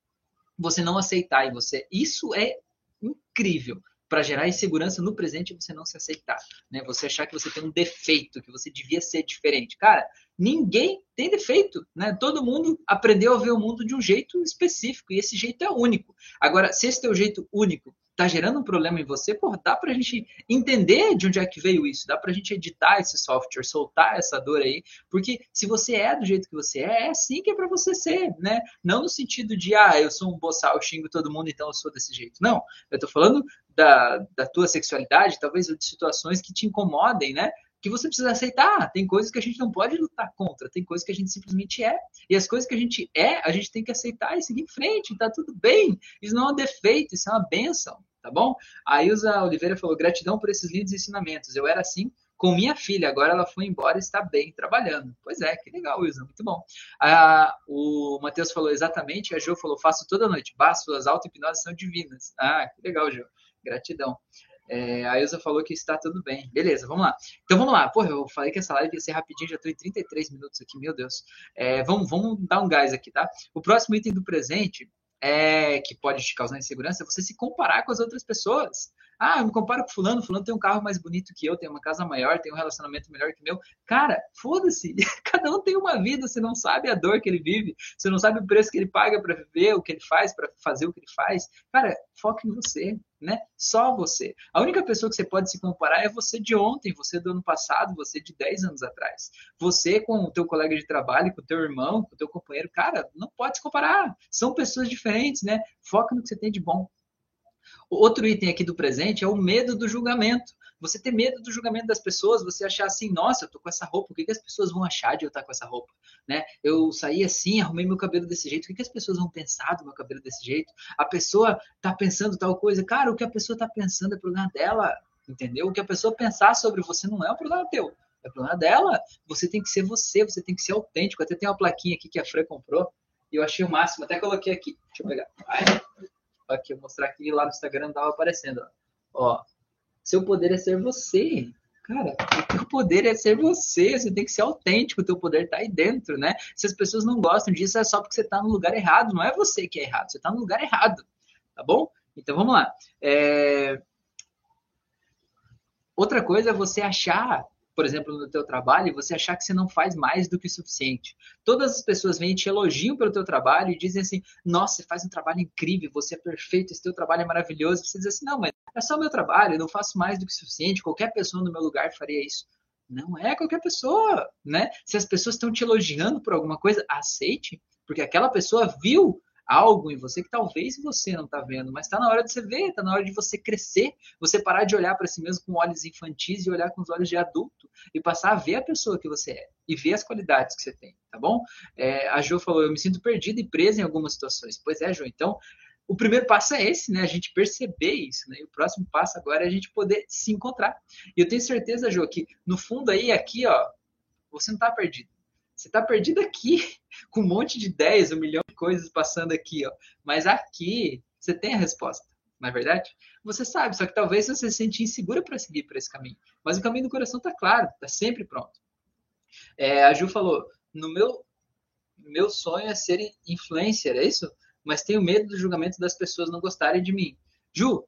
você não aceitar e você, isso é incrível para gerar insegurança no presente você não se aceitar, né? Você achar que você tem um defeito, que você devia ser diferente. Cara, ninguém tem defeito, né? Todo mundo aprendeu a ver o mundo de um jeito específico e esse jeito é único. Agora, se esse teu jeito único tá gerando um problema em você, pô, dá pra gente entender de onde é que veio isso, dá pra gente editar esse software, soltar essa dor aí, porque se você é do jeito que você é, é assim que é para você ser, né? Não no sentido de, ah, eu sou um boçal, xingo todo mundo, então eu sou desse jeito. Não, eu tô falando da, da tua sexualidade, talvez de situações que te incomodem, né? Que você precisa aceitar. Tem coisas que a gente não pode lutar contra, tem coisas que a gente simplesmente é. E as coisas que a gente é, a gente tem que aceitar e seguir em frente, tá tudo bem. Isso não é um defeito, isso é uma benção, tá bom? A Ilza Oliveira falou: gratidão por esses lindos ensinamentos. Eu era assim com minha filha, agora ela foi embora e está bem trabalhando. Pois é, que legal, Ilza, muito bom. Ah, o Matheus falou exatamente, a Jo falou: faço toda noite, bah, suas auto-hipnoses são divinas. Ah, que legal, Jo. Gratidão. É, a Ilza falou que está tudo bem. Beleza, vamos lá. Então vamos lá. Porra, eu falei que essa live ia ser rapidinho, já estou em 33 minutos aqui, meu Deus. É, vamos, vamos dar um gás aqui, tá? O próximo item do presente é que pode te causar insegurança é você se comparar com as outras pessoas. Ah, eu me comparo com fulano, fulano tem um carro mais bonito que eu, tem uma casa maior, tem um relacionamento melhor que o meu. Cara, foda-se. Cada um tem uma vida, você não sabe a dor que ele vive, você não sabe o preço que ele paga para viver, o que ele faz para fazer o que ele faz. Cara, foca em você, né? Só você. A única pessoa que você pode se comparar é você de ontem, você do ano passado, você de 10 anos atrás. Você com o teu colega de trabalho, com o teu irmão, com o teu companheiro, cara, não pode se comparar. São pessoas diferentes, né? Foca no que você tem de bom. Outro item aqui do presente é o medo do julgamento. Você ter medo do julgamento das pessoas, você achar assim, nossa, eu tô com essa roupa, o que, que as pessoas vão achar de eu estar com essa roupa? Né? Eu saí assim, arrumei meu cabelo desse jeito, o que, que as pessoas vão pensar do meu cabelo desse jeito? A pessoa tá pensando tal coisa, cara, o que a pessoa tá pensando é problema dela, entendeu? O que a pessoa pensar sobre você não é um problema teu, é problema dela. Você tem que ser você, você tem que ser autêntico. Até tem uma plaquinha aqui que a Fran comprou, e eu achei o máximo, até coloquei aqui. Deixa eu pegar. Ai. Aqui, eu mostrar aqui lá no Instagram tava aparecendo. Ó. ó, seu poder é ser você. Cara, o teu poder é ser você, você tem que ser autêntico, o teu poder tá aí dentro, né? Se as pessoas não gostam disso, é só porque você tá no lugar errado, não é você que é errado, você tá no lugar errado, tá bom? Então vamos lá. É... Outra coisa é você achar por exemplo, no teu trabalho, e você achar que você não faz mais do que o suficiente. Todas as pessoas vêm e te elogiam pelo teu trabalho e dizem assim: "Nossa, você faz um trabalho incrível, você é perfeito, esse teu trabalho é maravilhoso". Você diz assim: "Não, mas é só o meu trabalho, eu não faço mais do que o suficiente, qualquer pessoa no meu lugar faria isso". Não é qualquer pessoa, né? Se as pessoas estão te elogiando por alguma coisa, aceite, porque aquela pessoa viu algo em você que talvez você não está vendo, mas está na hora de você ver, está na hora de você crescer, você parar de olhar para si mesmo com olhos infantis e olhar com os olhos de adulto e passar a ver a pessoa que você é e ver as qualidades que você tem, tá bom? É, a Jo falou, eu me sinto perdida e presa em algumas situações. Pois é, Jo, então o primeiro passo é esse, né? A gente perceber isso, né? E o próximo passo agora é a gente poder se encontrar. E eu tenho certeza, Jo, que no fundo aí, aqui, ó, você não está perdido. Você está perdido aqui, com um monte de ideias, um milhão coisas passando aqui, ó. Mas aqui você tem a resposta, não é verdade? Você sabe, só que talvez você se sente insegura para seguir por esse caminho. Mas o caminho do coração está claro, está sempre pronto. É, a Ju falou: no meu, meu sonho é ser influencer, é isso? Mas tenho medo do julgamento das pessoas não gostarem de mim. Ju,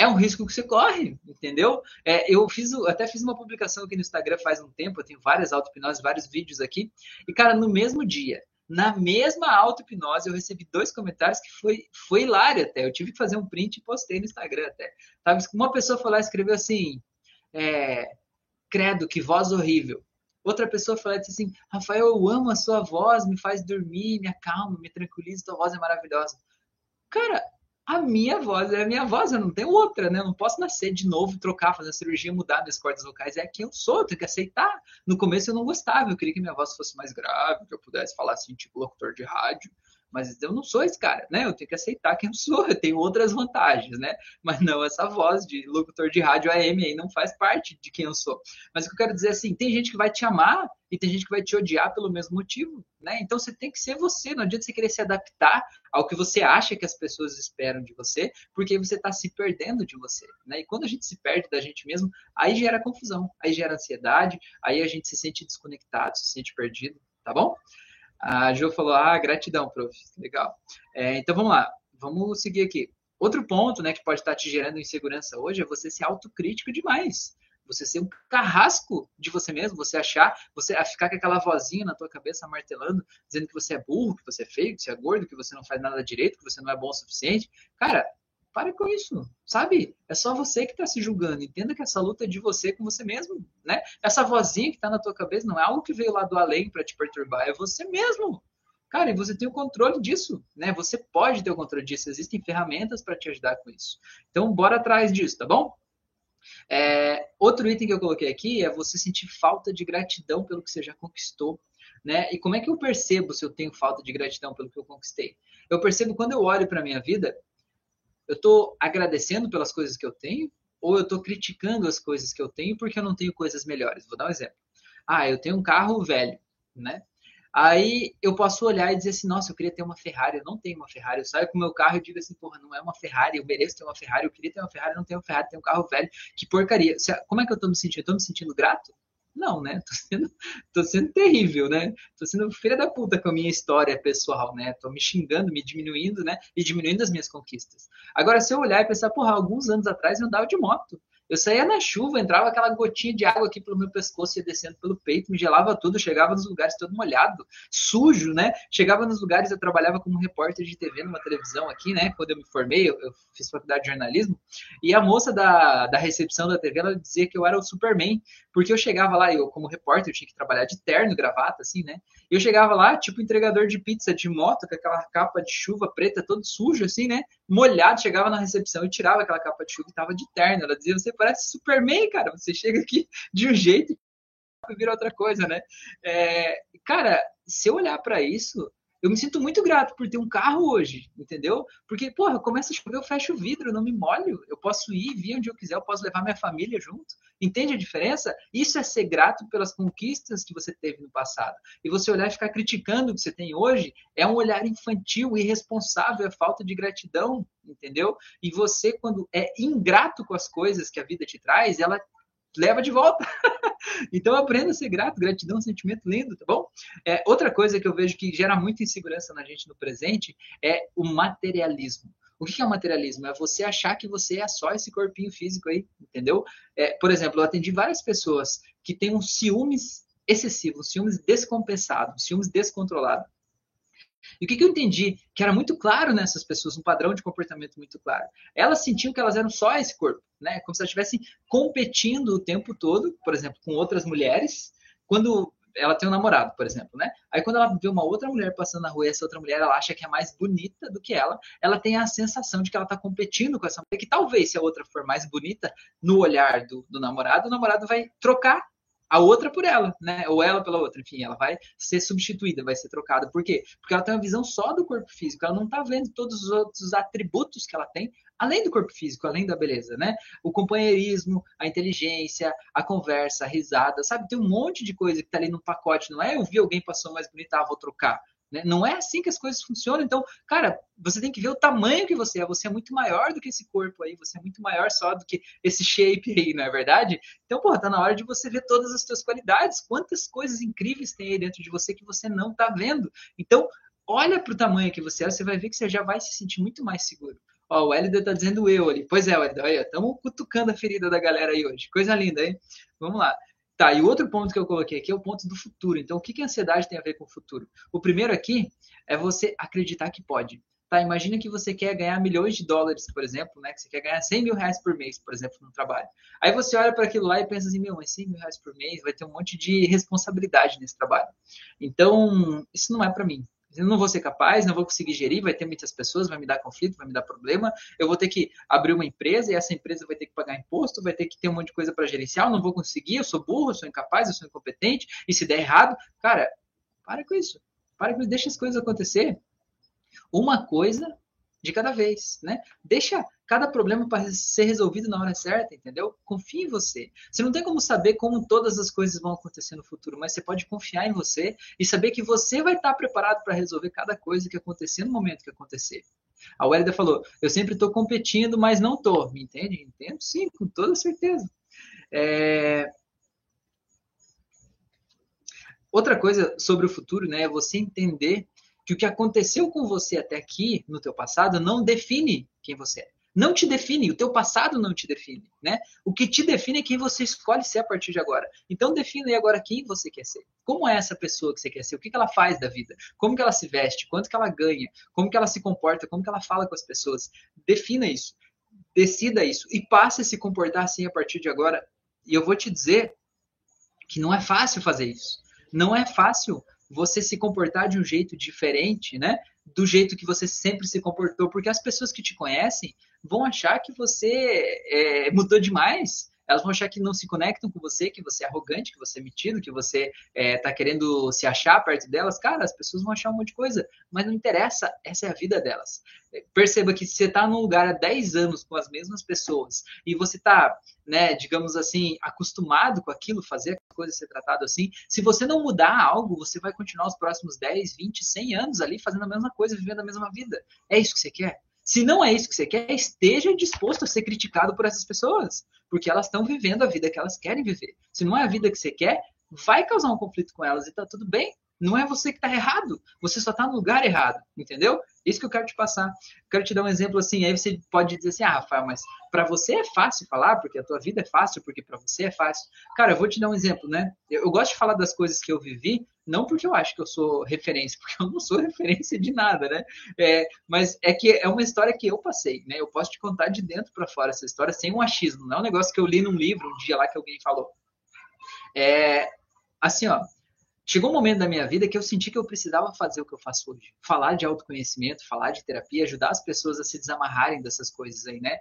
é um risco que você corre, entendeu? É, eu fiz, até fiz uma publicação aqui no Instagram faz um tempo, eu tenho várias auto-hipnoses, vários vídeos aqui, e cara, no mesmo dia, na mesma auto-hipnose, eu recebi dois comentários que foi, foi hilário até. Eu tive que fazer um print e postei no Instagram até. Uma pessoa foi lá e escreveu assim: é, Credo, que voz horrível. Outra pessoa falou assim: Rafael, eu amo a sua voz, me faz dormir, me acalma, me tranquiliza, sua voz é maravilhosa. Cara, a minha voz é a minha voz, eu não tenho outra, né? Eu não posso nascer de novo, trocar, fazer cirurgia, mudar minhas cordas vocais. É quem eu sou, eu tenho que aceitar. No começo eu não gostava, eu queria que minha voz fosse mais grave, que eu pudesse falar assim, tipo locutor de rádio. Mas eu não sou esse cara, né? Eu tenho que aceitar quem eu sou, eu tenho outras vantagens, né? Mas não essa voz de locutor de rádio AM aí não faz parte de quem eu sou. Mas o que eu quero dizer é assim, tem gente que vai te amar e tem gente que vai te odiar pelo mesmo motivo, né? Então você tem que ser você, não adianta você querer se adaptar ao que você acha que as pessoas esperam de você, porque você está se perdendo de você, né? E quando a gente se perde da gente mesmo, aí gera confusão, aí gera ansiedade, aí a gente se sente desconectado, se sente perdido, tá bom? A Jo falou, ah, gratidão, prof. Legal. É, então vamos lá, vamos seguir aqui. Outro ponto né, que pode estar te gerando insegurança hoje é você ser autocrítico demais. Você ser um carrasco de você mesmo, você achar, você ficar com aquela vozinha na tua cabeça martelando, dizendo que você é burro, que você é feio, que você é gordo, que você não faz nada direito, que você não é bom o suficiente. Cara, Pare com isso, sabe? É só você que está se julgando. Entenda que essa luta é de você com você mesmo, né? Essa vozinha que está na tua cabeça não é algo que veio lá do além para te perturbar, é você mesmo. Cara, e você tem o controle disso, né? Você pode ter o controle disso. Existem ferramentas para te ajudar com isso. Então, bora atrás disso, tá bom? É, outro item que eu coloquei aqui é você sentir falta de gratidão pelo que você já conquistou. Né? E como é que eu percebo se eu tenho falta de gratidão pelo que eu conquistei? Eu percebo quando eu olho para minha vida eu estou agradecendo pelas coisas que eu tenho ou eu estou criticando as coisas que eu tenho porque eu não tenho coisas melhores? Vou dar um exemplo. Ah, eu tenho um carro velho, né? Aí eu posso olhar e dizer assim, nossa, eu queria ter uma Ferrari, eu não tenho uma Ferrari. Eu saio com o meu carro e digo assim, porra, não é uma Ferrari, eu mereço ter uma Ferrari, eu queria ter uma Ferrari, não tenho uma Ferrari, tenho um carro velho, que porcaria. Como é que eu tô me sentindo? Eu me sentindo grato? Não, né? Tô sendo, tô sendo terrível, né? Tô sendo filha da puta com a minha história pessoal, né? Tô me xingando, me diminuindo, né? E diminuindo as minhas conquistas. Agora, se eu olhar e pensar, porra, alguns anos atrás eu andava de moto. Eu saía na chuva, entrava aquela gotinha de água aqui pelo meu pescoço, ia descendo pelo peito, me gelava tudo, chegava nos lugares todo molhado, sujo, né? Chegava nos lugares, eu trabalhava como repórter de TV numa televisão aqui, né? Quando eu me formei, eu, eu fiz faculdade de jornalismo, e a moça da, da recepção da TV, ela dizia que eu era o Superman, porque eu chegava lá, eu como repórter, eu tinha que trabalhar de terno, gravata, assim, né? Eu chegava lá, tipo entregador de pizza de moto, com aquela capa de chuva preta, todo sujo, assim, né? Molhado, chegava na recepção e tirava aquela capa de chuva e tava de terno. Ela dizia, você parece Superman, cara. Você chega aqui de um jeito e vira outra coisa, né? É, cara, se eu olhar para isso, eu me sinto muito grato por ter um carro hoje, entendeu? Porque, porra, começa a chover, eu fecho o vidro, eu não me molho, eu posso ir, vir onde eu quiser, eu posso levar minha família junto. Entende a diferença? Isso é ser grato pelas conquistas que você teve no passado. E você olhar e ficar criticando o que você tem hoje é um olhar infantil, irresponsável, é falta de gratidão, entendeu? E você, quando é ingrato com as coisas que a vida te traz, ela leva de volta. então aprenda a ser grato, gratidão um sentimento lindo, tá bom? É, outra coisa que eu vejo que gera muita insegurança na gente no presente é o materialismo. O que é o materialismo? É você achar que você é só esse corpinho físico aí, entendeu? É, por exemplo, eu atendi várias pessoas que têm um ciúmes excessivo, um ciúmes descompensado, um ciúmes descontrolado. E o que, que, eu entendi? Que era muito claro nessas pessoas, um padrão de comportamento muito claro. Elas sentiam que elas eram só esse corpo, né? Como se elas estivessem competindo o tempo todo, por exemplo, com outras mulheres. Quando ela tem um namorado, por exemplo, né? Aí quando ela vê uma outra mulher passando na rua e essa outra mulher ela acha que é mais bonita do que ela, ela tem a sensação de que ela está competindo com essa mulher, que talvez se a outra for mais bonita no olhar do, do namorado, o namorado vai trocar a outra por ela, né? Ou ela pela outra, enfim, ela vai ser substituída, vai ser trocada. Por quê? Porque ela tem uma visão só do corpo físico, ela não está vendo todos os outros atributos que ela tem, além do corpo físico, além da beleza, né? O companheirismo, a inteligência, a conversa, a risada, sabe? Tem um monte de coisa que está ali no pacote, não é eu vi alguém passou mais bonita, ah, vou trocar. Né? Não é assim que as coisas funcionam. Então, cara, você tem que ver o tamanho que você é. Você é muito maior do que esse corpo aí. Você é muito maior só do que esse shape aí, não é verdade? Então, pô, tá na hora de você ver todas as suas qualidades. Quantas coisas incríveis tem aí dentro de você que você não tá vendo. Então, olha pro tamanho que você é. Você vai ver que você já vai se sentir muito mais seguro. Ó, o Hélida tá dizendo eu ali. Pois é, Hélida, olha, estamos cutucando a ferida da galera aí hoje. Coisa linda, hein? Vamos lá. Tá, e outro ponto que eu coloquei aqui é o ponto do futuro. Então, o que, que a ansiedade tem a ver com o futuro? O primeiro aqui é você acreditar que pode. Tá, imagina que você quer ganhar milhões de dólares, por exemplo, né? Que você quer ganhar 100 mil reais por mês, por exemplo, no trabalho. Aí você olha para aquilo lá e pensa assim, meu, mas 100 mil reais por mês vai ter um monte de responsabilidade nesse trabalho. Então, isso não é para mim. Eu não vou ser capaz, não vou conseguir gerir, vai ter muitas pessoas, vai me dar conflito, vai me dar problema. Eu vou ter que abrir uma empresa e essa empresa vai ter que pagar imposto, vai ter que ter um monte de coisa para gerenciar, não vou conseguir, eu sou burro, eu sou incapaz, eu sou incompetente, e se der errado, cara, para com isso. Para com isso, deixa as coisas acontecer. Uma coisa de cada vez, né? Deixa cada problema para ser resolvido na hora certa, entendeu? Confie em você. Você não tem como saber como todas as coisas vão acontecer no futuro, mas você pode confiar em você e saber que você vai estar preparado para resolver cada coisa que acontecer no momento que acontecer. A Wélida falou: Eu sempre estou competindo, mas não estou. Me entende? Entendo sim, com toda certeza. É... Outra coisa sobre o futuro, né, é você entender que o que aconteceu com você até aqui, no teu passado, não define quem você é não te define, o teu passado não te define, né? O que te define é quem você escolhe ser a partir de agora. Então define agora quem você quer ser. Como é essa pessoa que você quer ser? O que ela faz da vida? Como que ela se veste? Quanto que ela ganha? Como que ela se comporta? Como que ela fala com as pessoas? Defina isso. Decida isso e passe a se comportar assim a partir de agora. E eu vou te dizer que não é fácil fazer isso. Não é fácil você se comportar de um jeito diferente, né? Do jeito que você sempre se comportou, porque as pessoas que te conhecem vão achar que você é, mudou demais. Elas vão achar que não se conectam com você, que você é arrogante, que você é metido, que você está é, querendo se achar perto delas. Cara, as pessoas vão achar um monte de coisa, mas não interessa, essa é a vida delas. Perceba que se você está num lugar há 10 anos com as mesmas pessoas e você está, né, digamos assim, acostumado com aquilo, fazer a coisa ser tratado assim, se você não mudar algo, você vai continuar os próximos 10, 20, 100 anos ali fazendo a mesma coisa, vivendo a mesma vida. É isso que você quer? Se não é isso que você quer, esteja disposto a ser criticado por essas pessoas, porque elas estão vivendo a vida que elas querem viver. Se não é a vida que você quer, vai causar um conflito com elas e tá tudo bem. Não é você que está errado, você só está no lugar errado, entendeu? Isso que eu quero te passar. Quero te dar um exemplo assim, aí você pode dizer assim, ah, Rafael, mas para você é fácil falar, porque a tua vida é fácil, porque para você é fácil. Cara, eu vou te dar um exemplo, né? Eu, eu, gosto de falar das coisas que eu vivi, não porque eu acho que eu sou referência, porque eu não sou referência de nada, né? É, mas é que é uma história que eu passei, né? Eu posso te contar de dentro para fora essa história sem um achismo, não é um negócio que eu li num livro um dia lá que alguém falou. É, assim, ó, Chegou um momento da minha vida que eu senti que eu precisava fazer o que eu faço hoje. Falar de autoconhecimento, falar de terapia, ajudar as pessoas a se desamarrarem dessas coisas aí, né?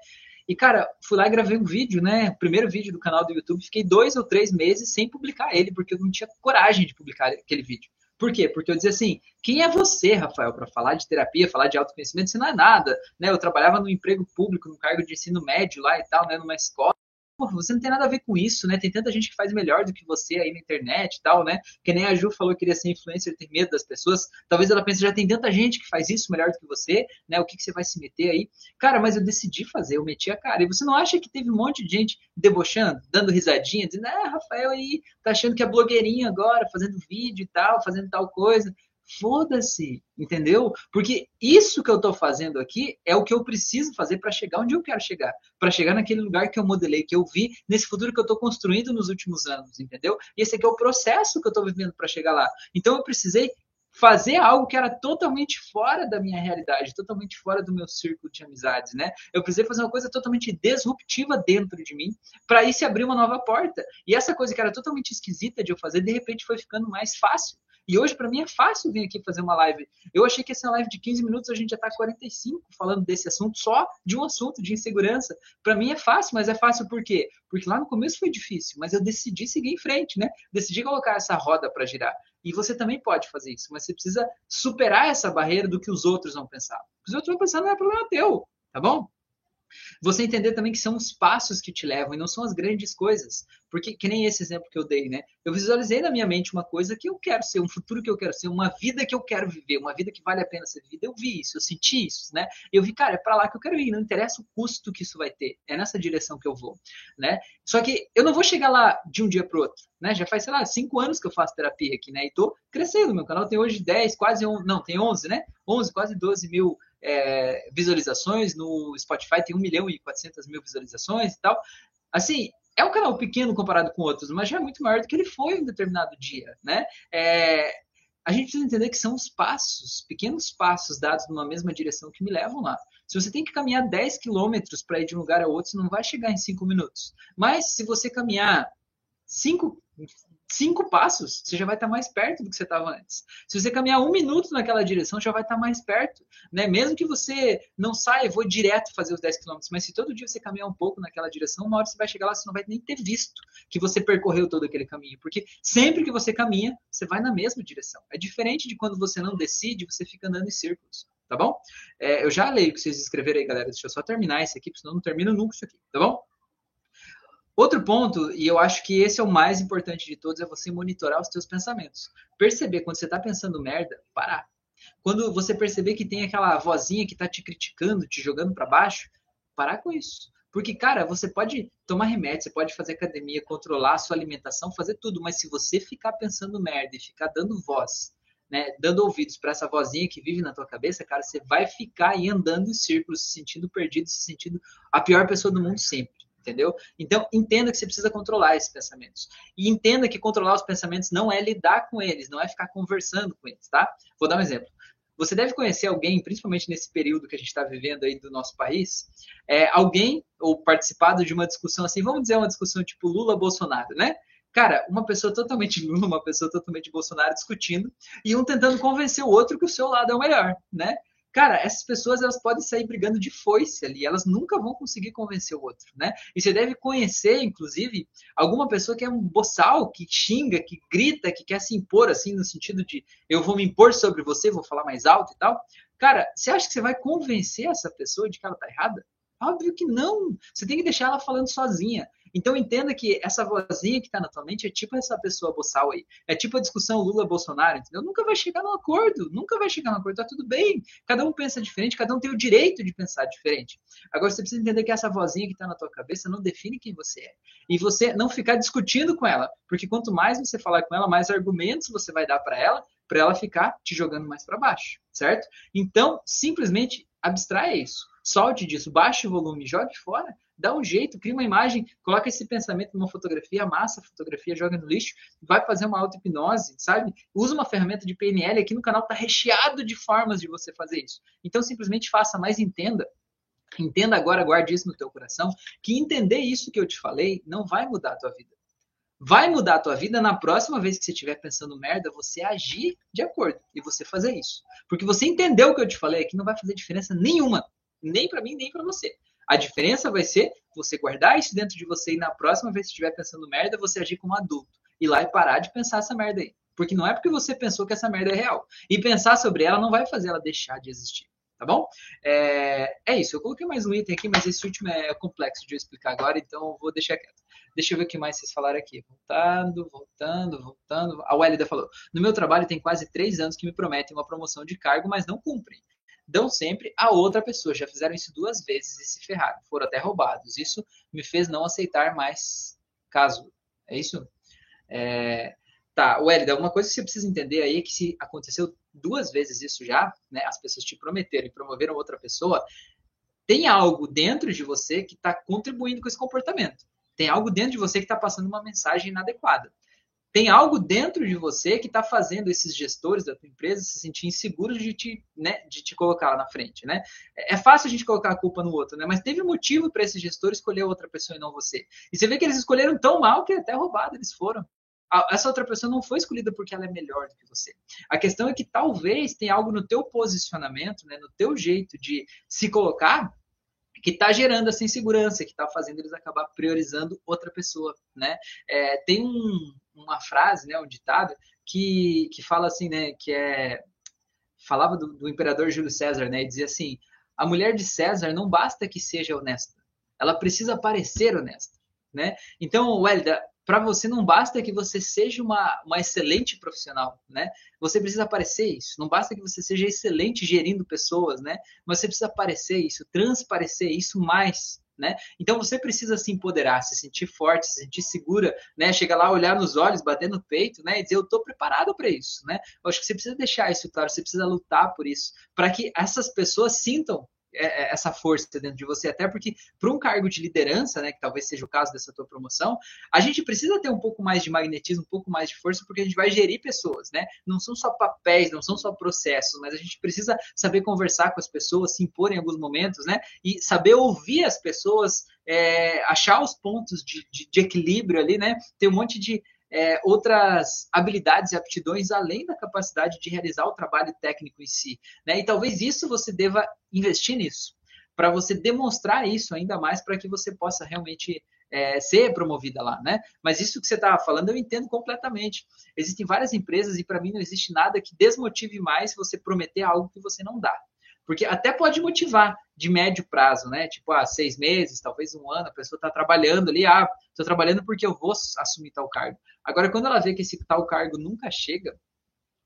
E, cara, fui lá e gravei um vídeo, né? Primeiro vídeo do canal do YouTube. Fiquei dois ou três meses sem publicar ele, porque eu não tinha coragem de publicar aquele vídeo. Por quê? Porque eu dizia assim: quem é você, Rafael, para falar de terapia, falar de autoconhecimento? Isso não é nada, né? Eu trabalhava no emprego público, no cargo de ensino médio lá e tal, né? Numa escola porra, você não tem nada a ver com isso, né? Tem tanta gente que faz melhor do que você aí na internet e tal, né? Que nem a Ju falou que queria ser influencer, tem medo das pessoas. Talvez ela pense, já tem tanta gente que faz isso melhor do que você, né? O que, que você vai se meter aí? Cara, mas eu decidi fazer, eu meti a cara. E você não acha que teve um monte de gente debochando, dando risadinha, dizendo, ah, Rafael aí tá achando que é blogueirinho agora, fazendo vídeo e tal, fazendo tal coisa. Foda-se, entendeu? Porque isso que eu estou fazendo aqui é o que eu preciso fazer para chegar onde eu quero chegar, para chegar naquele lugar que eu modelei, que eu vi nesse futuro que eu estou construindo nos últimos anos, entendeu? E esse aqui é o processo que eu estou vivendo para chegar lá. Então eu precisei fazer algo que era totalmente fora da minha realidade, totalmente fora do meu círculo de amizades, né? Eu precisei fazer uma coisa totalmente disruptiva dentro de mim, para aí se abrir uma nova porta. E essa coisa que era totalmente esquisita de eu fazer, de repente foi ficando mais fácil. E hoje, para mim, é fácil vir aqui fazer uma live. Eu achei que essa live de 15 minutos a gente já está 45 falando desse assunto, só de um assunto de insegurança. Para mim é fácil, mas é fácil por quê? Porque lá no começo foi difícil, mas eu decidi seguir em frente, né? Decidi colocar essa roda para girar. E você também pode fazer isso, mas você precisa superar essa barreira do que os outros vão pensar. Os outros vão pensar não é problema teu, tá bom? Você entender também que são os passos que te levam e não são as grandes coisas. Porque, que nem esse exemplo que eu dei, né? Eu visualizei na minha mente uma coisa que eu quero ser, um futuro que eu quero ser, uma vida que eu quero viver, uma vida que vale a pena ser vivida. Eu vi isso, eu senti isso, né? Eu vi, cara, é para lá que eu quero ir, não interessa o custo que isso vai ter, é nessa direção que eu vou, né? Só que eu não vou chegar lá de um dia para outro, né? Já faz, sei lá, cinco anos que eu faço terapia aqui, né? E tô crescendo, meu canal tem hoje 10, quase, um, não, tem 11, né? 11, quase 12 mil é, visualizações, no Spotify tem 1 milhão e 400 mil visualizações e tal. Assim, é um canal pequeno comparado com outros, mas já é muito maior do que ele foi em determinado dia, né? É, a gente precisa entender que são os passos, pequenos passos dados numa mesma direção que me levam lá. Se você tem que caminhar 10 quilômetros para ir de um lugar a outro, você não vai chegar em 5 minutos. Mas se você caminhar 5 cinco passos, você já vai estar mais perto do que você estava antes. Se você caminhar um minuto naquela direção, já vai estar mais perto. Né? Mesmo que você não saia, vou direto fazer os 10 quilômetros, mas se todo dia você caminhar um pouco naquela direção, uma hora você vai chegar lá, você não vai nem ter visto que você percorreu todo aquele caminho. Porque sempre que você caminha, você vai na mesma direção. É diferente de quando você não decide, você fica andando em círculos. Tá bom? É, eu já leio o que vocês escreveram aí, galera. Deixa eu só terminar esse aqui, senão não termina nunca isso aqui. Tá bom? Outro ponto, e eu acho que esse é o mais importante de todos, é você monitorar os seus pensamentos. Perceber quando você está pensando merda, parar. Quando você perceber que tem aquela vozinha que está te criticando, te jogando para baixo, parar com isso. Porque, cara, você pode tomar remédio, você pode fazer academia, controlar a sua alimentação, fazer tudo, mas se você ficar pensando merda e ficar dando voz, né, dando ouvidos para essa vozinha que vive na tua cabeça, cara, você vai ficar aí andando em círculos, se sentindo perdido, se sentindo a pior pessoa do mundo sempre entendeu? Então, entenda que você precisa controlar esses pensamentos. E entenda que controlar os pensamentos não é lidar com eles, não é ficar conversando com eles, tá? Vou dar um exemplo. Você deve conhecer alguém, principalmente nesse período que a gente está vivendo aí do nosso país, é, alguém ou participado de uma discussão assim, vamos dizer uma discussão tipo Lula-Bolsonaro, né? Cara, uma pessoa totalmente Lula, uma pessoa totalmente Bolsonaro discutindo e um tentando convencer o outro que o seu lado é o melhor, né? Cara, essas pessoas elas podem sair brigando de foice ali, elas nunca vão conseguir convencer o outro, né? E você deve conhecer, inclusive, alguma pessoa que é um boçal, que xinga, que grita, que quer se impor, assim, no sentido de eu vou me impor sobre você, vou falar mais alto e tal. Cara, você acha que você vai convencer essa pessoa de que ela tá errada? Óbvio que não. Você tem que deixar ela falando sozinha. Então entenda que essa vozinha que está na tua mente é tipo essa pessoa boçal aí. É tipo a discussão Lula-Bolsonaro, entendeu? Nunca vai chegar num acordo, nunca vai chegar num acordo, tá tudo bem. Cada um pensa diferente, cada um tem o direito de pensar diferente. Agora você precisa entender que essa vozinha que está na tua cabeça não define quem você é. E você não ficar discutindo com ela, porque quanto mais você falar com ela, mais argumentos você vai dar para ela, para ela ficar te jogando mais para baixo, certo? Então, simplesmente abstraia isso. Solte disso, baixe o volume, jogue fora dá um jeito, cria uma imagem, coloca esse pensamento numa fotografia, amassa a fotografia, joga no lixo, vai fazer uma auto-hipnose, sabe? Usa uma ferramenta de PNL, aqui no canal está recheado de formas de você fazer isso. Então, simplesmente faça, mas entenda Entenda agora, guarde isso no teu coração, que entender isso que eu te falei não vai mudar a tua vida. Vai mudar a tua vida na próxima vez que você estiver pensando merda, você agir de acordo e você fazer isso. Porque você entendeu o que eu te falei aqui, não vai fazer diferença nenhuma, nem para mim, nem para você. A diferença vai ser você guardar isso dentro de você e na próxima vez que estiver pensando merda, você agir como adulto. Ir lá e parar de pensar essa merda aí. Porque não é porque você pensou que essa merda é real. E pensar sobre ela não vai fazer ela deixar de existir. tá bom? É, é isso, eu coloquei mais um item aqui, mas esse último é complexo de eu explicar agora, então vou deixar quieto. Deixa eu ver o que mais vocês falaram aqui. Voltando, voltando, voltando. A Wélida falou: No meu trabalho tem quase três anos que me prometem uma promoção de cargo, mas não cumprem. Dão sempre a outra pessoa. Já fizeram isso duas vezes e se ferraram. Foram até roubados. Isso me fez não aceitar mais caso. É isso? É... Tá, Wélida, uma coisa que você precisa entender aí é que se aconteceu duas vezes isso já, né, as pessoas te prometeram e promoveram outra pessoa, tem algo dentro de você que está contribuindo com esse comportamento. Tem algo dentro de você que está passando uma mensagem inadequada. Tem algo dentro de você que está fazendo esses gestores da tua empresa se sentir inseguros de te, né, de te colocar lá na frente, né? É, é fácil a gente colocar a culpa no outro, né? Mas teve motivo para esse gestor escolher outra pessoa e não você. E você vê que eles escolheram tão mal que até roubado eles foram essa outra pessoa não foi escolhida porque ela é melhor do que você. A questão é que talvez tenha algo no teu posicionamento, né, no teu jeito de se colocar, que está gerando essa insegurança, que está fazendo eles acabar priorizando outra pessoa, né? É, tem um, uma frase, né, um ditado que, que fala assim, né, que é falava do, do imperador Júlio César, né, e dizia assim: a mulher de César não basta que seja honesta, ela precisa parecer honesta, né? Então, Wélida, para você não basta que você seja uma, uma excelente profissional, né? Você precisa aparecer isso. Não basta que você seja excelente gerindo pessoas, né? Mas você precisa aparecer isso, transparecer isso mais, né? Então você precisa se empoderar, se sentir forte, se sentir segura, né? Chegar lá, olhar nos olhos, bater no peito, né? E dizer eu estou preparado para isso, né? Eu acho que você precisa deixar isso claro, você precisa lutar por isso, para que essas pessoas sintam essa força dentro de você, até porque para um cargo de liderança, né, que talvez seja o caso dessa tua promoção, a gente precisa ter um pouco mais de magnetismo, um pouco mais de força, porque a gente vai gerir pessoas, né? Não são só papéis, não são só processos, mas a gente precisa saber conversar com as pessoas, se impor em alguns momentos, né? E saber ouvir as pessoas, é, achar os pontos de, de, de equilíbrio ali, né? Ter um monte de é, outras habilidades e aptidões além da capacidade de realizar o trabalho técnico em si. Né? E talvez isso você deva investir nisso, para você demonstrar isso ainda mais para que você possa realmente é, ser promovida lá, né? Mas isso que você estava falando eu entendo completamente. Existem várias empresas e para mim não existe nada que desmotive mais você prometer algo que você não dá. Porque até pode motivar de médio prazo, né? Tipo, ah, seis meses, talvez um ano, a pessoa está trabalhando ali, ah, estou trabalhando porque eu vou assumir tal cargo. Agora, quando ela vê que esse tal cargo nunca chega,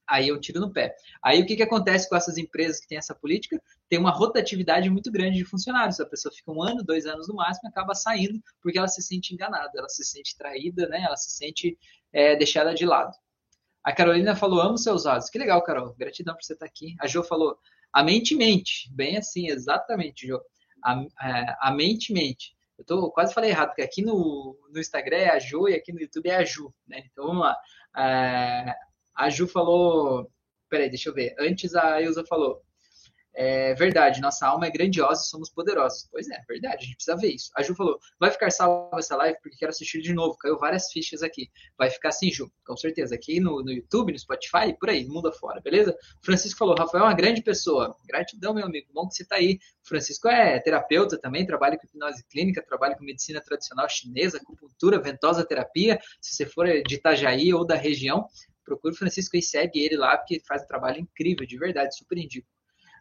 aí eu tiro no pé. Aí o que, que acontece com essas empresas que têm essa política? Tem uma rotatividade muito grande de funcionários. A pessoa fica um ano, dois anos no máximo e acaba saindo porque ela se sente enganada, ela se sente traída, né? ela se sente é, deixada de lado. A Carolina falou: amo seus olhos. Que legal, Carol. Gratidão por você estar aqui. A Jo falou: a mente mente. Bem assim, exatamente, Jo. A, é, a mente mente. Eu tô, quase falei errado, porque aqui no, no Instagram é a Jo e aqui no YouTube é a Ju. Né? Então vamos lá. É, a Ju falou. Peraí, deixa eu ver. Antes a Ilza falou. É verdade, nossa alma é grandiosa e somos poderosos. Pois é, verdade, a gente precisa ver isso. A Ju falou: vai ficar salva essa live porque quero assistir de novo. Caiu várias fichas aqui. Vai ficar assim, Ju, com certeza. Aqui no, no YouTube, no Spotify, por aí, mundo afora, beleza? Francisco falou: Rafael é uma grande pessoa. Gratidão, meu amigo. Bom que você está aí. Francisco é terapeuta também, trabalha com hipnose clínica, trabalha com medicina tradicional chinesa, acupuntura, ventosa terapia. Se você for de Itajaí ou da região, procure o Francisco e segue ele lá, porque faz um trabalho incrível, de verdade, super indico.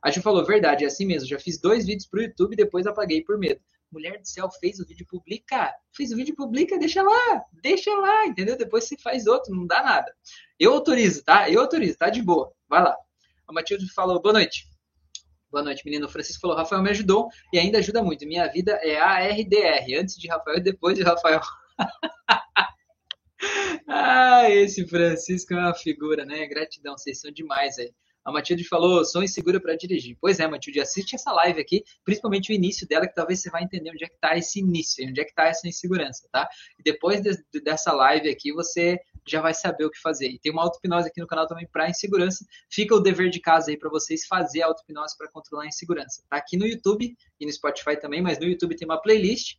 A Ju falou, verdade, é assim mesmo. Já fiz dois vídeos pro YouTube e depois apaguei por medo. Mulher do céu, fez o vídeo, publica. Fez o vídeo, publica, deixa lá. Deixa lá, entendeu? Depois você faz outro, não dá nada. Eu autorizo, tá? Eu autorizo, tá de boa. Vai lá. A Matilde falou, boa noite. Boa noite, menino. O Francisco falou, Rafael me ajudou e ainda ajuda muito. Minha vida é ARDR, antes de Rafael e depois de Rafael. ah, esse Francisco é uma figura, né? Gratidão, vocês são demais aí. A Matilde falou, sou insegura para dirigir. Pois é, Matilde, assiste essa live aqui, principalmente o início dela, que talvez você vai entender onde é que está esse início, onde é que está essa insegurança, tá? E depois de, dessa live aqui, você já vai saber o que fazer. E tem uma auto-hipnose aqui no canal também para insegurança. Fica o dever de casa aí para vocês fazer a auto-hipnose para controlar a insegurança. Tá aqui no YouTube e no Spotify também, mas no YouTube tem uma playlist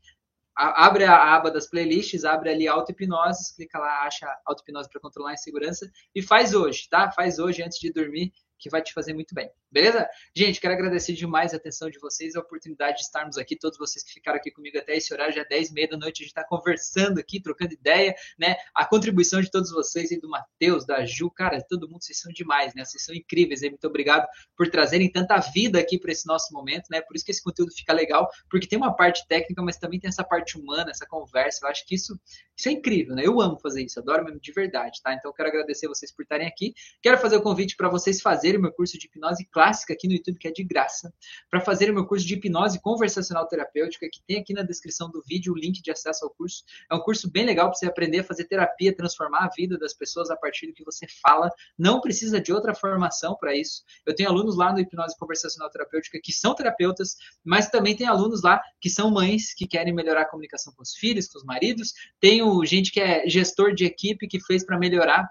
abre a aba das playlists, abre ali auto-hipnose, clica lá, acha auto-hipnose para controlar a insegurança e faz hoje, tá? Faz hoje antes de dormir, que vai te fazer muito bem. Beleza? Gente, quero agradecer demais a atenção de vocês, a oportunidade de estarmos aqui, todos vocês que ficaram aqui comigo até esse horário, já é 10 e meia da noite, a gente está conversando aqui, trocando ideia, né? A contribuição de todos vocês e do Matheus, da Ju, cara, todo mundo, vocês são demais, né? Vocês são incríveis, e muito obrigado por trazerem tanta vida aqui para esse nosso momento, né? Por isso que esse conteúdo fica legal, porque tem uma parte técnica, mas também tem essa parte humana, essa conversa. Eu acho que isso, isso é incrível, né? Eu amo fazer isso, adoro mesmo de verdade, tá? Então, quero agradecer vocês por estarem aqui. Quero fazer o convite para vocês fazerem o meu curso de hipnose clássica aqui no YouTube, que é de graça, para fazerem o meu curso de hipnose conversacional terapêutica, que tem aqui na descrição do vídeo o link de acesso ao curso. É um curso bem legal para você aprender a fazer terapia, transformar a vida das pessoas a partir do que você fala. Não precisa de outra formação para isso. Eu tenho alunos lá no Hipnose Conversacional Terapêutica que são terapeutas, mas também tem alunos lá que são mães que querem melhorar a comunicação com os filhos, com os maridos. Tenho gente que é gestor de equipe que fez para melhorar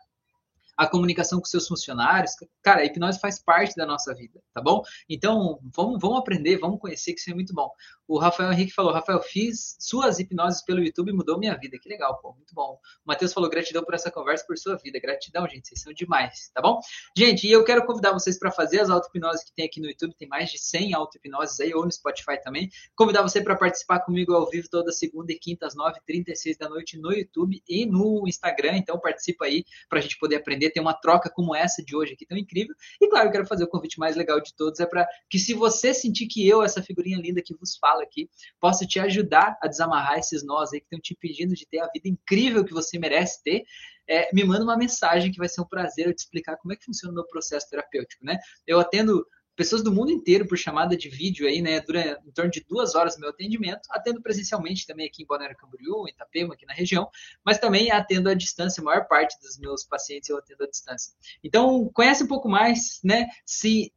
a comunicação com seus funcionários. Cara, a hipnose faz parte da nossa vida, tá bom? Então, vamos, vamos aprender, vamos conhecer, que isso é muito bom. O Rafael Henrique falou, Rafael, fiz suas hipnoses pelo YouTube e mudou minha vida. Que legal, pô, muito bom. O Matheus falou, gratidão por essa conversa, por sua vida. Gratidão, gente, vocês são demais, tá bom? Gente, e eu quero convidar vocês para fazer as auto-hipnoses que tem aqui no YouTube, tem mais de 100 auto-hipnoses aí, ou no Spotify também. Convidar você para participar comigo ao vivo toda segunda e quinta às 9h36 da noite no YouTube e no Instagram, então participa aí para a gente poder aprender, ter uma troca como essa de hoje aqui tão incrível. E claro, eu quero fazer o convite mais legal de todos, é para que se você sentir que eu, essa figurinha linda que vos fala, aqui possa te ajudar a desamarrar esses nós aí que estão te pedindo de ter a vida incrível que você merece ter. É, me manda uma mensagem que vai ser um prazer eu te explicar como é que funciona o meu processo terapêutico, né? Eu atendo pessoas do mundo inteiro por chamada de vídeo aí, né? Dura em torno de duas horas meu atendimento. Atendo presencialmente também aqui em Balneário Camboriú, em Itapema, aqui na região, mas também atendo à distância. A maior parte dos meus pacientes eu atendo à distância. Então, conhece um pouco mais, né? Se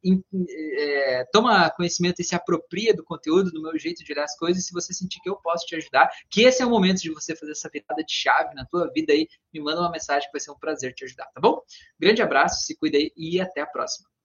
é, toma conhecimento e se apropria do conteúdo, do meu jeito de olhar as coisas. Se você sentir que eu posso te ajudar, que esse é o momento de você fazer essa virada de chave na tua vida aí, me manda uma mensagem que vai ser um prazer te ajudar, tá bom? Grande abraço, se cuida aí e até a próxima.